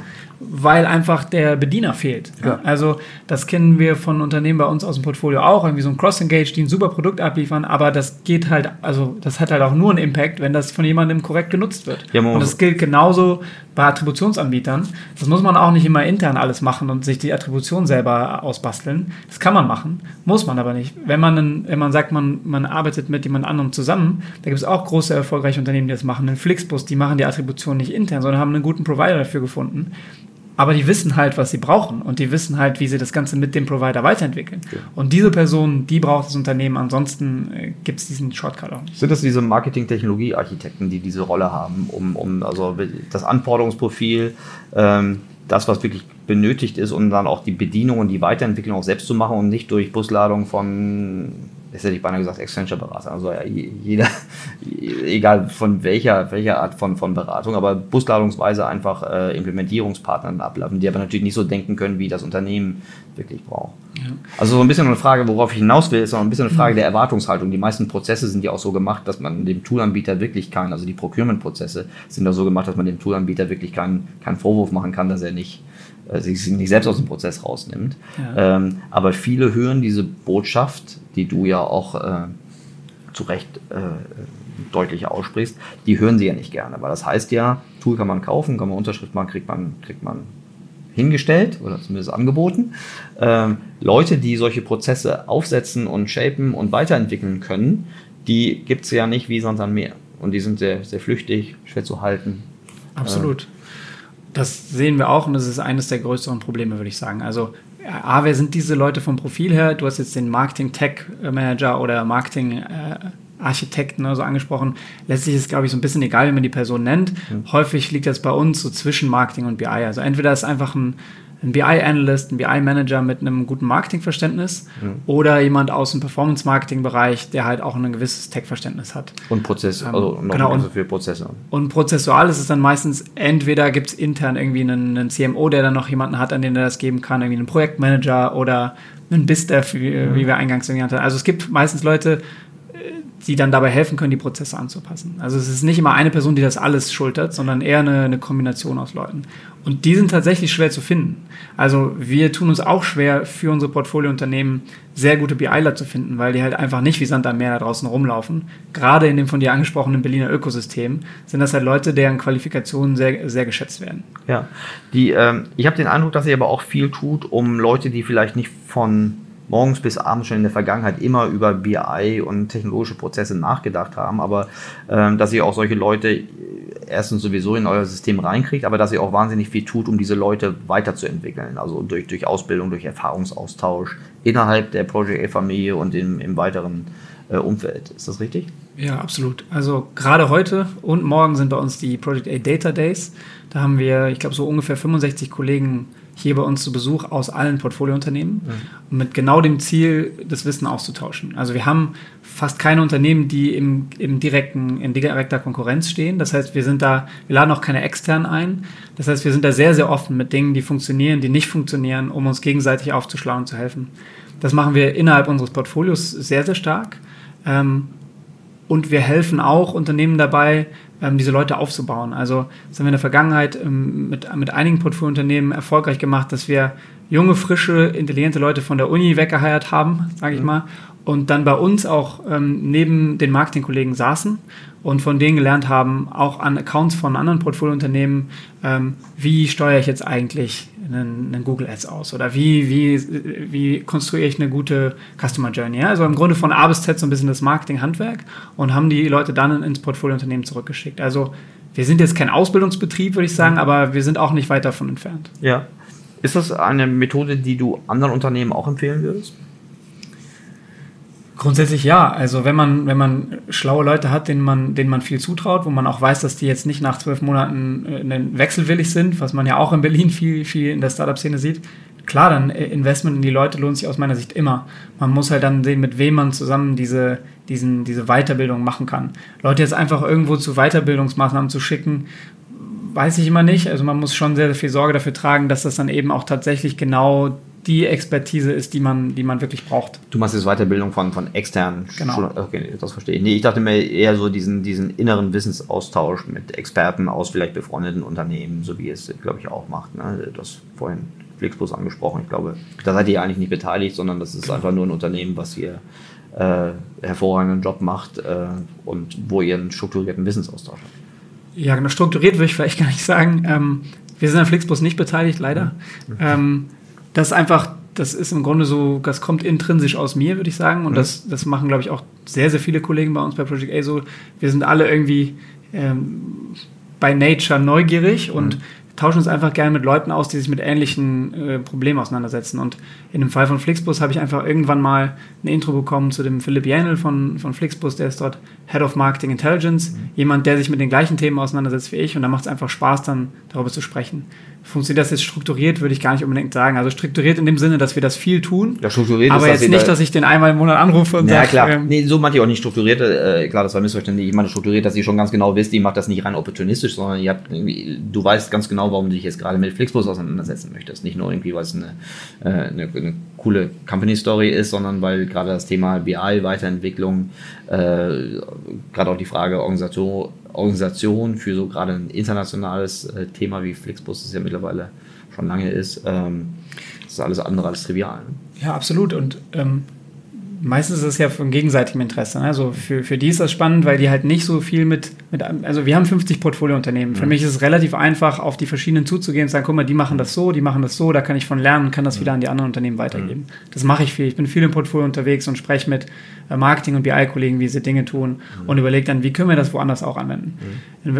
weil einfach der Bediener fehlt. Ja. Also das kennen wir von Unternehmen bei uns aus dem Portfolio auch, irgendwie so ein Cross-Engage, die ein super Produkt abliefern, aber das geht halt, also das hat halt auch nur einen Impact, wenn das von jemandem korrekt genutzt wird. Ja, und das gilt genauso bei Attributionsanbietern. Das muss man auch nicht immer intern alles machen und sich die Attribution selber ausbasteln. Das kann man machen, muss man aber nicht. Wenn man, einen, wenn man sagt, man, man arbeitet mit jemand anderem zusammen, da gibt es auch große, erfolgreiche Unternehmen, die das machen. Ein Flixbus, die machen die Attribution nicht intern, sondern haben einen guten Provider dafür gefunden aber die wissen halt, was sie brauchen und die wissen halt, wie sie das Ganze mit dem Provider weiterentwickeln. Okay. Und diese Person, die braucht das Unternehmen, ansonsten äh, gibt es diesen Shortcut auch nicht. Sind das diese Marketing-Technologie-Architekten, die diese Rolle haben, um, um also das Anforderungsprofil, ähm, das, was wirklich benötigt ist, um dann auch die Bedienung und die Weiterentwicklung auch selbst zu machen und nicht durch Busladung von das hätte ich beinahe gesagt, Accenture-Berater. Also ja, jeder, egal von welcher, welcher Art von, von Beratung, aber busladungsweise einfach äh, Implementierungspartnern ablaufen, die aber natürlich nicht so denken können, wie das Unternehmen wirklich braucht. Ja. Also so ein bisschen eine Frage, worauf ich hinaus will, ist auch ein bisschen eine Frage mhm. der Erwartungshaltung. Die meisten Prozesse sind ja auch so gemacht, dass man dem Toolanbieter wirklich keinen, also die Procurement-Prozesse sind ja so gemacht, dass man dem Toolanbieter wirklich keinen, keinen Vorwurf machen kann, dass er nicht sich nicht selbst aus dem Prozess rausnimmt. Ja. Ähm, aber viele hören diese Botschaft, die du ja auch äh, zu Recht äh, deutlich aussprichst, die hören sie ja nicht gerne, weil das heißt ja, Tool kann man kaufen, kann man Unterschrift machen, kriegt man, kriegt man hingestellt oder zumindest angeboten. Ähm, Leute, die solche Prozesse aufsetzen und shapen und weiterentwickeln können, die gibt es ja nicht wie sonst an Meer. Und die sind sehr, sehr flüchtig, schwer zu halten. Absolut. Äh, das sehen wir auch und das ist eines der größeren Probleme, würde ich sagen. Also, A, wer sind diese Leute vom Profil her? Du hast jetzt den Marketing-Tech-Manager oder Marketing-Architekten äh, so angesprochen. Letztlich ist, es, glaube ich, so ein bisschen egal, wie man die Person nennt. Mhm. Häufig liegt das bei uns so zwischen Marketing und BI. Also entweder ist einfach ein ein BI-Analyst, ein BI-Manager mit einem guten Marketingverständnis mhm. oder jemand aus dem Performance-Marketing-Bereich, der halt auch ein gewisses Tech-Verständnis hat. Und Prozess, ähm, also noch genau, und, für Prozesse. Und prozessual ist es dann meistens, entweder gibt es intern irgendwie einen, einen, CMO, der dann noch jemanden hat, an den er das geben kann, irgendwie einen Projektmanager oder einen BizDev, wie, mhm. wie wir eingangs genannt haben. Also es gibt meistens Leute, die dann dabei helfen können, die Prozesse anzupassen. Also es ist nicht immer eine Person, die das alles schultert, sondern eher eine, eine Kombination aus Leuten. Und die sind tatsächlich schwer zu finden. Also wir tun uns auch schwer, für unsere Portfoliounternehmen sehr gute BIler zu finden, weil die halt einfach nicht wie Sand am Meer da draußen rumlaufen. Gerade in dem von dir angesprochenen Berliner Ökosystem sind das halt Leute, deren Qualifikationen sehr, sehr geschätzt werden. Ja, die, ähm, ich habe den Eindruck, dass ihr aber auch viel tut, um Leute, die vielleicht nicht von morgens bis abends schon in der Vergangenheit immer über BI und technologische Prozesse nachgedacht haben, aber ähm, dass ihr auch solche Leute erstens sowieso in euer System reinkriegt, aber dass ihr auch wahnsinnig viel tut, um diese Leute weiterzuentwickeln, also durch, durch Ausbildung, durch Erfahrungsaustausch innerhalb der Project A-Familie und im, im weiteren äh, Umfeld. Ist das richtig? Ja, absolut. Also gerade heute und morgen sind bei uns die Project A Data Days. Da haben wir, ich glaube, so ungefähr 65 Kollegen hier bei uns zu Besuch aus allen Portfoliounternehmen mhm. mit genau dem Ziel, das Wissen auszutauschen. Also wir haben fast keine Unternehmen, die im, im direkten, in direkter Konkurrenz stehen. Das heißt, wir sind da, wir laden auch keine externen ein. Das heißt, wir sind da sehr, sehr offen mit Dingen, die funktionieren, die nicht funktionieren, um uns gegenseitig aufzuschlauen und zu helfen. Das machen wir innerhalb unseres Portfolios sehr, sehr stark. Ähm, und wir helfen auch Unternehmen dabei, ähm, diese Leute aufzubauen. Also das haben wir in der Vergangenheit ähm, mit, mit einigen Portfoliounternehmen erfolgreich gemacht, dass wir junge, frische, intelligente Leute von der Uni weggeheiert haben, sage ich mhm. mal, und dann bei uns auch ähm, neben den Marketingkollegen saßen und von denen gelernt haben, auch an Accounts von anderen Portfoliounternehmen, ähm, wie steuere ich jetzt eigentlich einen, einen, Google Ads aus oder wie, wie, wie konstruiere ich eine gute Customer Journey. Ja? Also im Grunde von A bis Z so ein bisschen das Marketing-Handwerk und haben die Leute dann ins Portfoliounternehmen zurückgeschickt. Also wir sind jetzt kein Ausbildungsbetrieb, würde ich sagen, aber wir sind auch nicht weit davon entfernt. Ja. Ist das eine Methode, die du anderen Unternehmen auch empfehlen würdest? Grundsätzlich ja. Also wenn man, wenn man schlaue Leute hat, denen man, denen man viel zutraut, wo man auch weiß, dass die jetzt nicht nach zwölf Monaten äh, wechselwillig sind, was man ja auch in Berlin viel, viel in der Startup-Szene sieht, klar, dann äh, Investment in die Leute lohnt sich aus meiner Sicht immer. Man muss halt dann sehen, mit wem man zusammen diese, diesen, diese Weiterbildung machen kann. Leute jetzt einfach irgendwo zu Weiterbildungsmaßnahmen zu schicken, weiß ich immer nicht. Also man muss schon sehr, sehr viel Sorge dafür tragen, dass das dann eben auch tatsächlich genau die Expertise ist, die man, die man wirklich braucht. Du machst jetzt Weiterbildung von, von externen genau. Schulen. Okay, das verstehe ich. Nee, ich dachte mir eher so diesen, diesen inneren Wissensaustausch mit Experten aus vielleicht befreundeten Unternehmen, so wie es, glaube ich, auch macht. Ne? Das vorhin Flixbus angesprochen. Ich glaube, da seid ihr eigentlich nicht beteiligt, sondern das ist einfach nur ein Unternehmen, was hier äh, hervorragenden Job macht äh, und wo ihr einen strukturierten Wissensaustausch habt. Ja, genau, strukturiert würde ich vielleicht gar nicht sagen. Ähm, wir sind an Flixbus nicht beteiligt, leider. Mhm. Ähm, das ist einfach, das ist im Grunde so, das kommt intrinsisch aus mir, würde ich sagen. Und mhm. das, das machen, glaube ich, auch sehr, sehr viele Kollegen bei uns bei Project A so. Wir sind alle irgendwie ähm, by nature neugierig mhm. und tauschen uns einfach gerne mit Leuten aus, die sich mit ähnlichen äh, Problemen auseinandersetzen. Und in dem Fall von Flixbus habe ich einfach irgendwann mal ein Intro bekommen zu dem Philipp Janel von, von Flixbus, der ist dort Head of Marketing Intelligence, mhm. jemand, der sich mit den gleichen Themen auseinandersetzt wie ich und da macht es einfach Spaß, dann darüber zu sprechen funktioniert das jetzt strukturiert, würde ich gar nicht unbedingt sagen. Also strukturiert in dem Sinne, dass wir das viel tun. Ja, strukturiert aber ist, jetzt nicht, dass ich den einmal im Monat anrufe und sage. Ja, klar. Ähm, nee, so meinte ich auch nicht strukturiert. Äh, klar, das war missverständlich. Ich meine strukturiert, dass ihr schon ganz genau wisst, ihr macht das nicht rein opportunistisch, sondern ihr habt irgendwie, du weißt ganz genau, warum du dich jetzt gerade mit Flixbus auseinandersetzen möchtest. Nicht nur irgendwie, weil es eine, äh, eine, eine coole Company Story ist, sondern weil gerade das Thema BI, Weiterentwicklung, äh, gerade auch die Frage Organisation, Organisation für so gerade ein internationales äh, Thema wie Flixbus, das ja mittlerweile schon lange ist, ähm, das ist alles andere als trivial. Ja, absolut. Und ähm, meistens ist es ja von gegenseitigem Interesse. Ne? Also für, für die ist das spannend, weil die halt nicht so viel mit, mit also wir haben 50 Portfoliounternehmen. Für mhm. mich ist es relativ einfach, auf die verschiedenen zuzugehen und zu sagen, guck mal, die machen das so, die machen das so, da kann ich von lernen und kann das mhm. wieder an die anderen Unternehmen weitergeben. Mhm. Das mache ich viel. Ich bin viel im Portfolio unterwegs und spreche mit äh, Marketing- und BI-Kollegen, wie sie Dinge tun und überlege dann, wie können wir das woanders auch anwenden.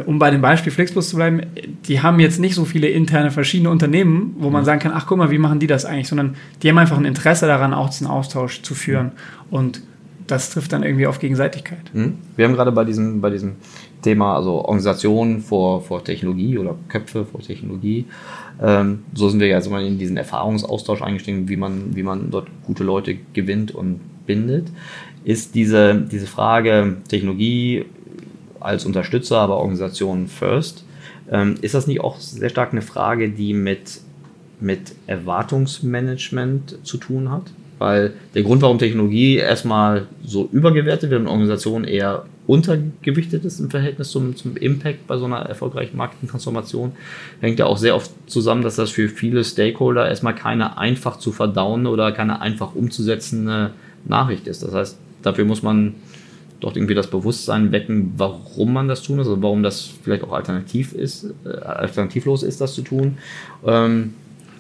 Um bei dem Beispiel Flixbus zu bleiben, die haben jetzt nicht so viele interne verschiedene Unternehmen, wo man sagen kann, ach guck mal, wie machen die das eigentlich, sondern die haben einfach ein Interesse daran, auch diesen Austausch zu führen. Und das trifft dann irgendwie auf Gegenseitigkeit. Mhm. Wir haben gerade bei diesem, bei diesem Thema, also Organisation vor, vor Technologie oder Köpfe vor Technologie, ähm, so sind wir ja also mal in diesen Erfahrungsaustausch eingestiegen, wie man, wie man dort gute Leute gewinnt und bindet. Ist diese, diese Frage Technologie als Unterstützer, aber Organisation first, ähm, ist das nicht auch sehr stark eine Frage, die mit, mit Erwartungsmanagement zu tun hat? Weil der Grund, warum Technologie erstmal so übergewertet wird und Organisationen eher untergewichtet ist im Verhältnis zum, zum Impact bei so einer erfolgreichen Marketingtransformation, hängt ja auch sehr oft zusammen, dass das für viele Stakeholder erstmal keine einfach zu verdauen oder keine einfach umzusetzende Nachricht ist. Das heißt, dafür muss man doch irgendwie das Bewusstsein wecken, warum man das tun muss, also warum das vielleicht auch alternativ ist, äh, alternativlos ist, das zu tun. Ähm,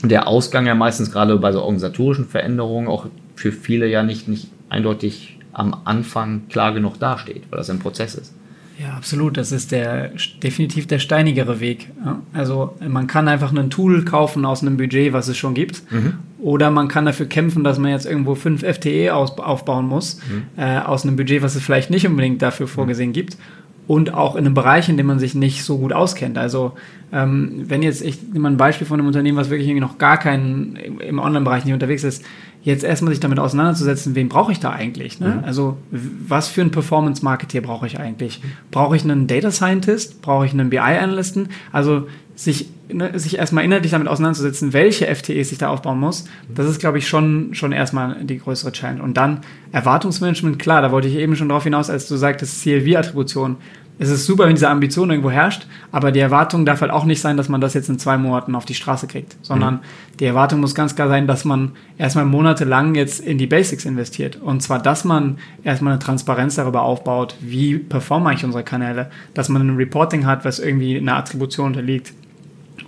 der Ausgang ja meistens gerade bei so organisatorischen Veränderungen auch für viele ja nicht, nicht eindeutig am Anfang klar genug dasteht, weil das ein Prozess ist. Ja, absolut. Das ist der definitiv der steinigere Weg. Also man kann einfach ein Tool kaufen aus einem Budget, was es schon gibt. Mhm. Oder man kann dafür kämpfen, dass man jetzt irgendwo fünf FTE aus, aufbauen muss, mhm. äh, aus einem Budget, was es vielleicht nicht unbedingt dafür vorgesehen mhm. gibt. Und auch in einem Bereich, in dem man sich nicht so gut auskennt. Also ähm, wenn jetzt, ich nehme mal ein Beispiel von einem Unternehmen, was wirklich irgendwie noch gar keinen im Online-Bereich nicht unterwegs ist, jetzt erstmal sich damit auseinanderzusetzen, wen brauche ich da eigentlich? Ne? Mhm. Also was für ein Performance-Marketeer brauche ich eigentlich? Brauche ich einen Data Scientist? Brauche ich einen BI-Analysten? Also sich, sich erstmal inhaltlich damit auseinanderzusetzen, welche FTEs ich da aufbauen muss, das ist, glaube ich, schon, schon erstmal die größere Challenge. Und dann Erwartungsmanagement, klar, da wollte ich eben schon darauf hinaus, als du sagtest, CLV-Attribution es ist super, wenn diese Ambition irgendwo herrscht, aber die Erwartung darf halt auch nicht sein, dass man das jetzt in zwei Monaten auf die Straße kriegt, sondern mhm. die Erwartung muss ganz klar sein, dass man erstmal monatelang jetzt in die Basics investiert. Und zwar, dass man erstmal eine Transparenz darüber aufbaut, wie performen eigentlich unsere Kanäle, dass man ein Reporting hat, was irgendwie einer Attribution unterliegt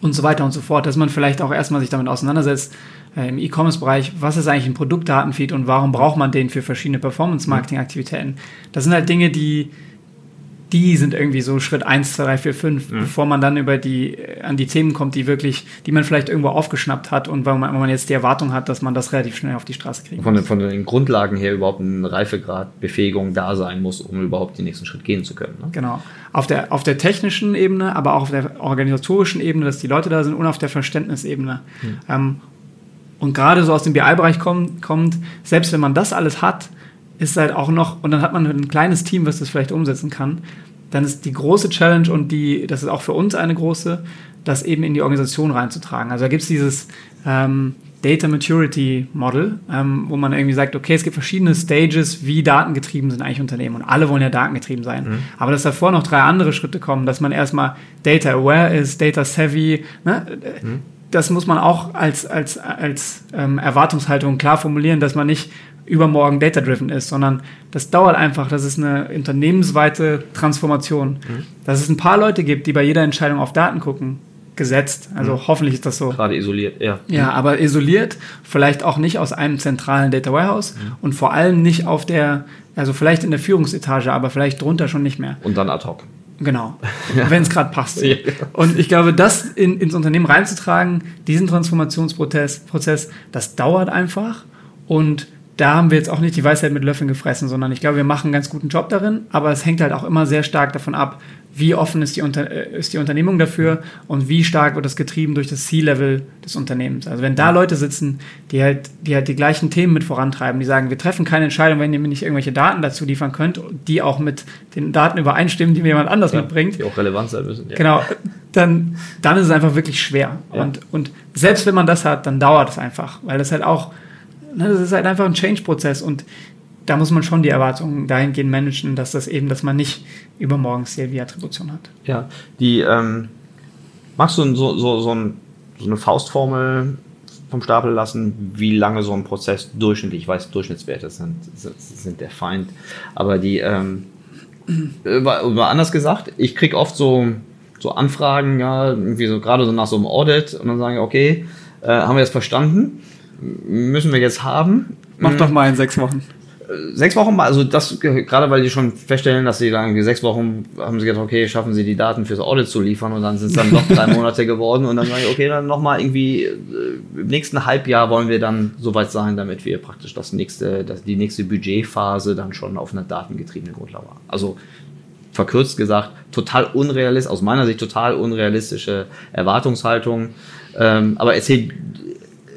und so weiter und so fort, dass man vielleicht auch erstmal sich damit auseinandersetzt, äh, im E-Commerce-Bereich, was ist eigentlich ein Produktdatenfeed und warum braucht man den für verschiedene Performance-Marketing-Aktivitäten. Das sind halt Dinge, die die sind irgendwie so Schritt 1, 2, 3, 4, 5, mhm. bevor man dann über die, an die Themen kommt, die wirklich, die man vielleicht irgendwo aufgeschnappt hat und weil man, weil man jetzt die Erwartung hat, dass man das relativ schnell auf die Straße kriegt. Von, den, von den Grundlagen her überhaupt ein Reifegrad, Befähigung da sein muss, um überhaupt den nächsten Schritt gehen zu können. Ne? Genau. Auf der, auf der technischen Ebene, aber auch auf der organisatorischen Ebene, dass die Leute da sind und auf der Verständnisebene. Mhm. Ähm, und gerade so aus dem BI-Bereich kommt, kommt, selbst wenn man das alles hat, ist halt auch noch, und dann hat man ein kleines Team, was das vielleicht umsetzen kann, dann ist die große Challenge und die, das ist auch für uns eine große, das eben in die Organisation reinzutragen. Also da gibt es dieses ähm, Data Maturity Model, ähm, wo man irgendwie sagt, okay, es gibt verschiedene Stages, wie datengetrieben sind eigentlich Unternehmen. Und alle wollen ja datengetrieben sein. Mhm. Aber dass davor noch drei andere Schritte kommen, dass man erstmal Data Aware ist, Data Savvy, ne? Mhm. das muss man auch als, als, als ähm, Erwartungshaltung klar formulieren, dass man nicht übermorgen data-driven ist, sondern das dauert einfach. Das ist eine unternehmensweite Transformation. Mhm. Dass es ein paar Leute gibt, die bei jeder Entscheidung auf Daten gucken, gesetzt. Also mhm. hoffentlich ist das so. Gerade isoliert, ja. Ja, aber isoliert, vielleicht auch nicht aus einem zentralen Data Warehouse mhm. und vor allem nicht auf der, also vielleicht in der Führungsetage, aber vielleicht drunter schon nicht mehr. Und dann ad hoc. Genau, wenn es gerade passt. Ja. Und ich glaube, das in, ins Unternehmen reinzutragen, diesen Transformationsprozess, Prozess, das dauert einfach und da haben wir jetzt auch nicht die Weisheit mit Löffeln gefressen, sondern ich glaube, wir machen einen ganz guten Job darin, aber es hängt halt auch immer sehr stark davon ab, wie offen ist die, Unter äh, ist die Unternehmung dafür und wie stark wird das getrieben durch das C-Level des Unternehmens. Also wenn da Leute sitzen, die halt, die halt die gleichen Themen mit vorantreiben, die sagen, wir treffen keine Entscheidung, wenn ihr mir nicht irgendwelche Daten dazu liefern könnt, die auch mit den Daten übereinstimmen, die mir jemand anders ja, mitbringt. Die auch relevant sein müssen. Ja. Genau. Dann, dann ist es einfach wirklich schwer. Ja. Und, und selbst wenn man das hat, dann dauert es einfach, weil das halt auch das ist halt einfach ein Change-Prozess und da muss man schon die Erwartungen dahingehend managen, dass das eben, dass man nicht übermorgen CLV-Attribution hat. Ja, die, ähm, magst du so, so, so, ein, so eine Faustformel vom Stapel lassen, wie lange so ein Prozess durchschnittlich, ich weiß, Durchschnittswerte sind, sind der Feind, aber die, ähm, über, anders gesagt, ich kriege oft so, so Anfragen, ja, irgendwie so gerade so nach so einem Audit und dann sagen, ich, okay, äh, haben wir das verstanden? Müssen wir jetzt haben. Mach doch mal in sechs Wochen. Sechs Wochen, also das, gerade weil die schon feststellen, dass sie dann sechs Wochen haben sie gedacht, okay, schaffen sie die Daten fürs Audit zu liefern und dann sind es dann noch drei Monate geworden und dann sage ich, okay, dann nochmal irgendwie äh, im nächsten Halbjahr wollen wir dann soweit sein, damit wir praktisch das nächste, das, die nächste Budgetphase dann schon auf einer datengetriebenen Grundlage haben. Also verkürzt gesagt, total unrealistisch, aus meiner Sicht total unrealistische Erwartungshaltung. Ähm, aber erzähl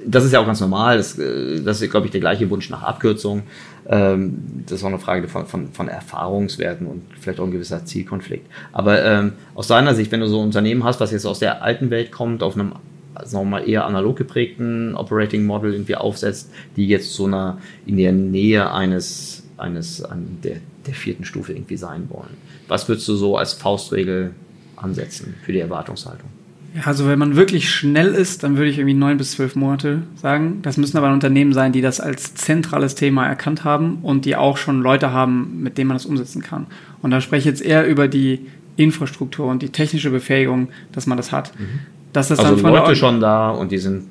das ist ja auch ganz normal. Das, äh, das ist, glaube ich, der gleiche Wunsch nach Abkürzung. Ähm, das ist auch eine Frage von, von, von Erfahrungswerten und vielleicht auch ein gewisser Zielkonflikt. Aber ähm, aus deiner Sicht, wenn du so ein Unternehmen hast, was jetzt aus der alten Welt kommt, auf einem sagen wir mal, eher analog geprägten Operating Model irgendwie aufsetzt, die jetzt so einer in der Nähe eines, eines an der, der vierten Stufe irgendwie sein wollen. Was würdest du so als Faustregel ansetzen für die Erwartungshaltung? Also wenn man wirklich schnell ist, dann würde ich irgendwie neun bis zwölf Monate sagen. Das müssen aber Unternehmen sein, die das als zentrales Thema erkannt haben und die auch schon Leute haben, mit denen man das umsetzen kann. Und da spreche ich jetzt eher über die Infrastruktur und die technische Befähigung, dass man das hat. Mhm. Dass das also dann von Leute schon da und die sind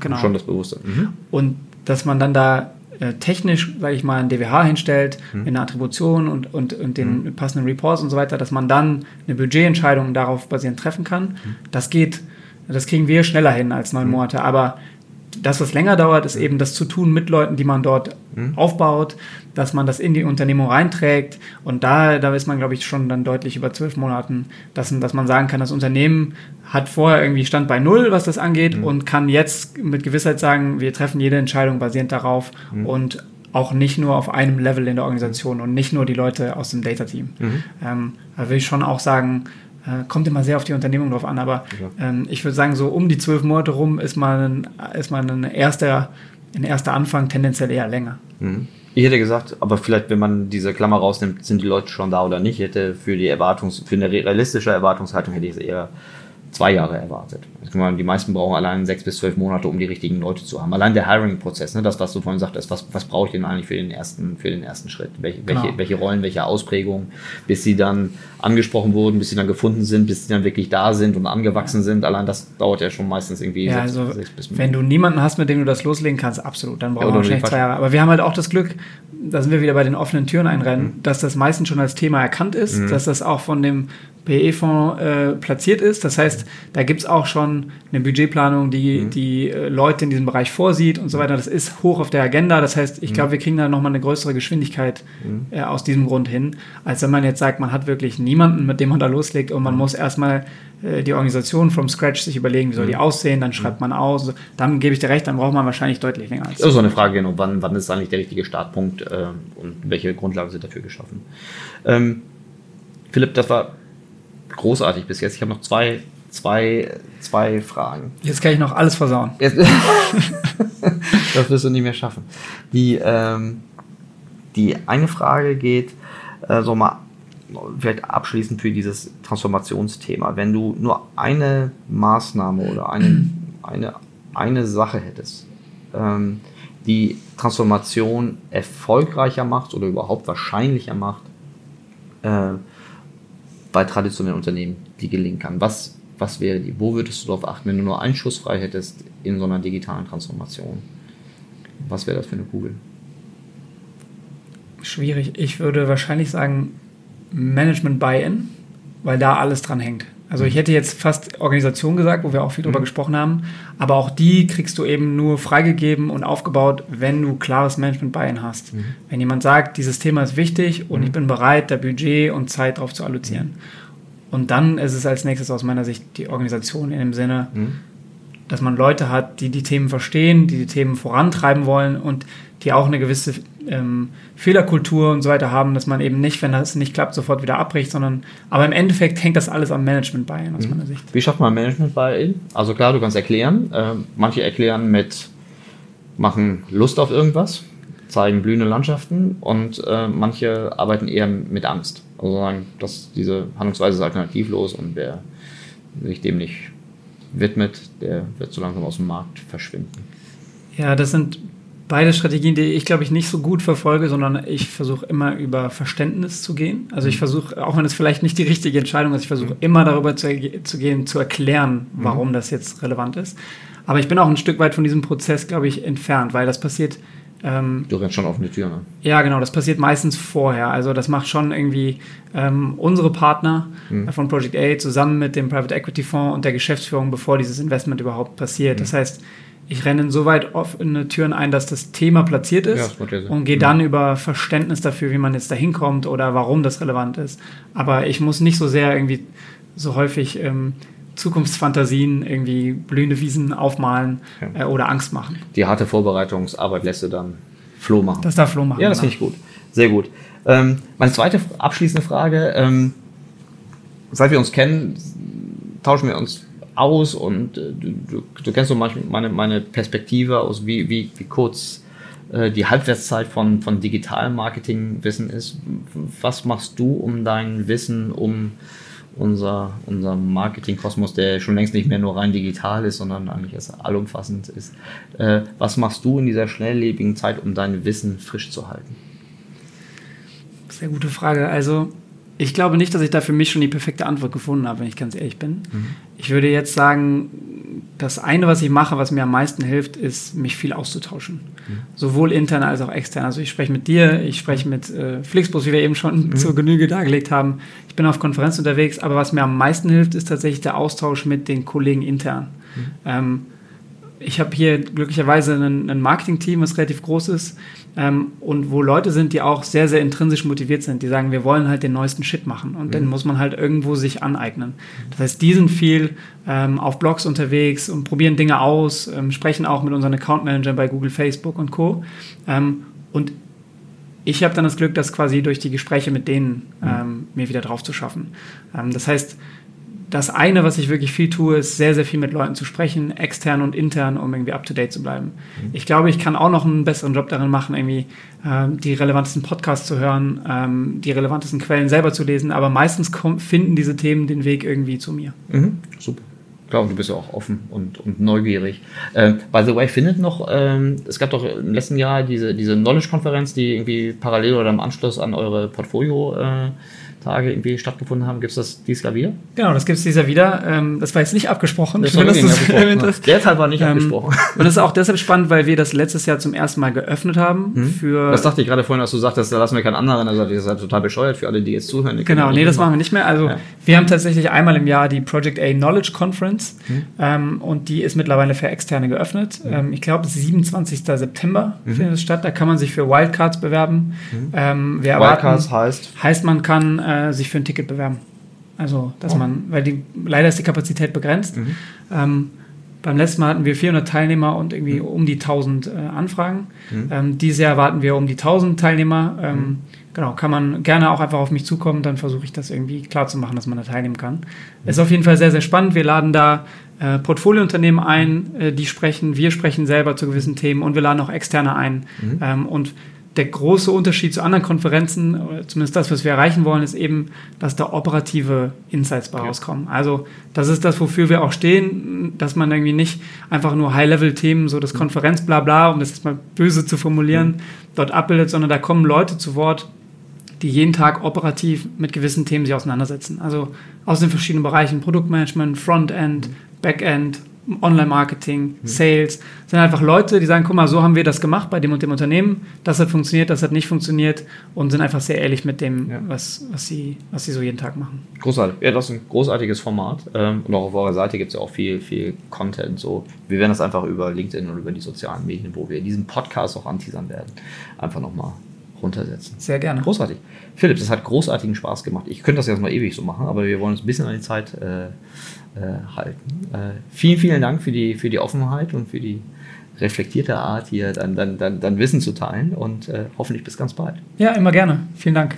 genau. schon das Bewusstsein. Mhm. Und dass man dann da äh, technisch, sage ich mal, ein DWH hinstellt, mhm. in der Attribution und, und, und den mhm. passenden Reports und so weiter, dass man dann eine Budgetentscheidung darauf basierend treffen kann. Mhm. Das geht, das kriegen wir schneller hin als neun mhm. Monate, aber das, was länger dauert, ist eben das zu tun mit Leuten, die man dort Mhm. aufbaut, dass man das in die Unternehmung reinträgt. Und da, da ist man, glaube ich, schon dann deutlich über zwölf Monaten, dass, dass man sagen kann, das Unternehmen hat vorher irgendwie Stand bei Null, was das angeht, Mhm. und kann jetzt mit Gewissheit sagen, wir treffen jede Entscheidung basierend darauf Mhm. und auch nicht nur auf einem Level in der Organisation und nicht nur die Leute aus dem Data-Team. Mhm. Ähm, da will ich schon auch sagen, kommt immer sehr auf die Unternehmung drauf an, aber ähm, ich würde sagen, so um die zwölf Monate rum ist man, ist man ein erster, ein erster Anfang tendenziell eher länger. Mhm. Ich hätte gesagt, aber vielleicht, wenn man diese Klammer rausnimmt, sind die Leute schon da oder nicht. Ich hätte für die Erwartungs, für eine realistische Erwartungshaltung hätte ich es eher zwei Jahre erwartet. Meine, Die meisten brauchen allein sechs bis zwölf Monate, um die richtigen Leute zu haben. Allein der Hiring-Prozess, ne, das, was du vorhin sagtest, was, was brauche ich denn eigentlich für den ersten, für den ersten Schritt? Welche, welche, Genau. welche Rollen, welche Ausprägungen, bis sie dann angesprochen wurden, bis sie dann gefunden sind, bis sie dann wirklich da sind und angewachsen sind. Allein das dauert ja schon meistens irgendwie Ja, sechs, also sechs bis wenn du niemanden hast, mit dem du das loslegen kannst, absolut, dann brauchen Ja, wir wahrscheinlich zwei Jahre. Aber wir haben halt auch das Glück, da sind wir wieder bei den offenen Türen einrennen, dass das meistens schon als Thema erkannt ist, dass das auch von dem PE-Fonds äh, platziert ist. Das heißt, da gibt es auch schon eine Budgetplanung, die die äh, Leute in diesem Bereich vorsieht und so weiter. Das ist hoch auf der Agenda. Das heißt, ich glaube, wir kriegen da nochmal eine größere Geschwindigkeit äh, aus diesem Grund hin, als wenn man jetzt sagt, man hat wirklich niemanden, mit dem man da loslegt und man muss erstmal äh, die Organisation from scratch sich überlegen, wie soll die aussehen, dann schreibt man aus. Dann gebe ich dir recht, dann braucht man wahrscheinlich deutlich länger als Das ist so eine Frage, genau, wann, wann ist eigentlich der richtige Startpunkt äh, und welche Grundlagen sind dafür geschaffen. Ähm, Philipp, das war großartig bis jetzt. Ich habe noch zwei, zwei, zwei Fragen. Jetzt kann ich noch alles versauen. Jetzt, das wirst du nicht mehr schaffen. Die, ähm, die eine Frage geht, äh, so mal vielleicht abschließend für dieses Transformationsthema. Wenn du nur eine Maßnahme oder eine, eine, eine Sache hättest, ähm, die Transformation erfolgreicher macht oder überhaupt wahrscheinlicher macht, äh, bei traditionellen Unternehmen, die gelingen kann. Was, was wäre die? Wo würdest du darauf achten, wenn du nur einen Schuss frei hättest in so einer digitalen Transformation? Was wäre das für eine Kugel? Schwierig. Ich würde wahrscheinlich sagen Management Buy-in, weil da alles dran hängt. Also ich hätte jetzt fast Organisation gesagt, wo wir auch viel drüber gesprochen haben, aber auch die kriegst du eben nur freigegeben und aufgebaut, wenn du klares Management Buy-in hast. Wenn jemand sagt, dieses Thema ist wichtig und ich bin bereit, da Budget und Zeit drauf zu allozieren. Und dann ist es als nächstes aus meiner Sicht die Organisation in dem Sinne, dass man Leute hat, die die Themen verstehen, die die Themen vorantreiben wollen und die auch eine gewisse ähm, Fehlerkultur und so weiter haben, dass man eben nicht, wenn das nicht klappt, sofort wieder abbricht, sondern aber im Endeffekt hängt das alles am Management bei, aus meiner Sicht. Wie schafft man Management bei Also klar, du kannst erklären. Äh, manche erklären mit, machen Lust auf irgendwas, zeigen blühende Landschaften und äh, manche arbeiten eher mit Angst. Also sagen, dass diese Handlungsweise ist alternativlos und wer sich dem nicht widmet, der wird so langsam aus dem Markt verschwinden. Ja, das sind beide Strategien, die ich glaube ich nicht so gut verfolge, sondern ich versuche immer über Verständnis zu gehen. Also ich versuche, auch wenn es vielleicht nicht die richtige Entscheidung ist, ich versuche immer darüber zu, zu gehen, zu erklären, warum das jetzt relevant ist. Aber ich bin auch ein Stück weit von diesem Prozess, glaube ich, entfernt, weil das passiert. Ähm, Du rennst schon offene Türen an. ja, genau, das passiert meistens vorher. Also das macht schon irgendwie ähm, unsere Partner äh, von Project A zusammen mit dem Private Equity Fonds und der Geschäftsführung, bevor dieses Investment überhaupt passiert. Das heißt, ich renne insoweit offene Türen ein, dass das Thema platziert ist ja und gehe dann über Verständnis dafür, wie man jetzt da hinkommt oder warum das relevant ist. Aber ich muss nicht so sehr irgendwie so häufig ähm, Zukunftsfantasien, irgendwie blühende Wiesen aufmalen Ja. äh, oder Angst machen. Die harte Vorbereitungsarbeit lässt du dann Flo machen. Das darf Flo machen. Ja, das finde ich gut. Sehr gut. Ähm, meine zweite abschließende Frage. Ähm, seit wir uns kennen, tauschen wir uns aus und äh, du, du, kennst so meine, meine Perspektive aus, wie, wie, wie kurz äh, die Halbwertszeit von, von digitalem Marketingwissen ist. Was machst du, um dein Wissen, um unser, unser Marketingkosmos, der schon längst nicht mehr nur rein digital ist, sondern eigentlich erst allumfassend ist. Äh, was machst du in dieser schnelllebigen Zeit, um dein Wissen frisch zu halten? Sehr gute Frage. Also, ich glaube nicht, dass ich da für mich schon die perfekte Antwort gefunden habe, wenn ich ganz ehrlich bin. Ich würde jetzt sagen, das eine, was ich mache, was mir am meisten hilft, ist, mich viel auszutauschen. Sowohl intern als auch extern. Also ich spreche mit dir, ich spreche mit äh, Flixbus, wie wir eben schon zur Genüge dargelegt haben. Ich bin auf Konferenzen unterwegs, aber was mir am meisten hilft, ist tatsächlich der Austausch mit den Kollegen intern. Ähm, ich habe hier glücklicherweise ein, ein Marketing-Team, was relativ groß ist ähm, und wo Leute sind, die auch sehr, sehr intrinsisch motiviert sind. Die sagen, wir wollen halt den neuesten Shit machen und mhm. den muss man halt irgendwo sich aneignen. Das heißt, die sind viel ähm, auf Blogs unterwegs und probieren Dinge aus, ähm, sprechen auch mit unseren Account-Managern bei Google, Facebook und Co. Ähm, und ich habe dann das Glück, das quasi durch die Gespräche mit denen mhm. ähm, mir wieder drauf zu schaffen. Ähm, das heißt, das eine, was ich wirklich viel tue, ist sehr, sehr viel mit Leuten zu sprechen, extern und intern, um irgendwie up-to-date zu bleiben. Mhm. Ich glaube, ich kann auch noch einen besseren Job darin machen, irgendwie ähm, die relevantesten Podcasts zu hören, ähm, die relevantesten Quellen selber zu lesen, aber meistens finden diese Themen den Weg irgendwie zu mir. Mhm. Super. Ich glaube, du bist ja auch offen und, und neugierig. Äh, by the way, findet noch, ähm, es gab doch im letzten Jahr diese, diese Knowledge-Konferenz, die irgendwie parallel oder im Anschluss an eure Portfolio äh, Tage irgendwie stattgefunden haben. Gibt es das dieses Jahr wieder? Genau, das gibt es dieses Jahr wieder. Ähm, das war jetzt nicht abgesprochen. Das war das abgesprochen. Derzeit war nicht ähm, abgesprochen. Und das ist auch deshalb spannend, weil wir das letztes Jahr zum ersten Mal geöffnet haben. Mhm. Für das dachte ich gerade vorhin, dass du sagtest, da lassen wir keinen anderen. Also das ist halt total bescheuert für alle, die jetzt zuhören. Genau, nee, das machen wir nicht mehr. Also ja. wir haben tatsächlich einmal im Jahr die Project A Knowledge Conference mhm. ähm, und die ist mittlerweile für Externe geöffnet. Mhm. Ähm, ich glaube, 27. September mhm. findet es statt. Da kann man sich für Wildcards bewerben. Mhm. Ähm, Wildcards heißt? Heißt, man kann äh, sich für ein Ticket bewerben. Also, dass oh. man, weil die, leider ist die Kapazität begrenzt. Mhm. Ähm, beim letzten Mal hatten wir 400 Teilnehmer und irgendwie mhm. um die 1000 äh, Anfragen. Mhm. Ähm, dieses Jahr warten wir um die 1000 Teilnehmer. Ähm, mhm. Genau, kann man gerne auch einfach auf mich zukommen, dann versuche ich das irgendwie klar zu machen, dass man da teilnehmen kann. Mhm. Ist auf jeden Fall sehr, sehr spannend. Wir laden da äh, Portfoliounternehmen ein, äh, die sprechen, wir sprechen selber zu gewissen Themen und wir laden auch Externe ein. Mhm. Ähm, und der große Unterschied zu anderen Konferenzen, zumindest das, was wir erreichen wollen, ist eben, dass da operative Insights bei rauskommen. Also das ist das, wofür wir auch stehen, dass man irgendwie nicht einfach nur High-Level-Themen, so das Konferenz, bla bla, um das jetzt mal böse zu formulieren, mhm. dort abbildet, sondern da kommen Leute zu Wort, die jeden Tag operativ mit gewissen Themen sich auseinandersetzen. Also aus den verschiedenen Bereichen, Produktmanagement, Frontend, mhm. Backend, Online-Marketing, mhm. Sales, sind einfach Leute, die sagen, guck mal, so haben wir das gemacht bei dem und dem Unternehmen, das hat funktioniert, das hat nicht funktioniert und sind einfach sehr ehrlich mit dem, ja. was, was, sie, was sie so jeden Tag machen. Großartig. Ja, das ist ein großartiges Format ähm, und auch auf eurer Seite gibt es ja auch viel, viel Content. So. Wir werden das einfach über LinkedIn und über die sozialen Medien, wo wir diesen Podcast auch anteasern werden, einfach nochmal runtersetzen. Sehr gerne. Großartig. Philipp, das hat großartigen Spaß gemacht. Ich könnte das jetzt mal ewig so machen, aber wir wollen uns ein bisschen an die Zeit äh, äh, halten. Äh, vielen, vielen Dank für die, für die Offenheit und für die reflektierte Art, hier dann, dann, dann, dann Wissen zu teilen und äh, hoffentlich bis ganz bald. Ja, immer gerne. Vielen Dank.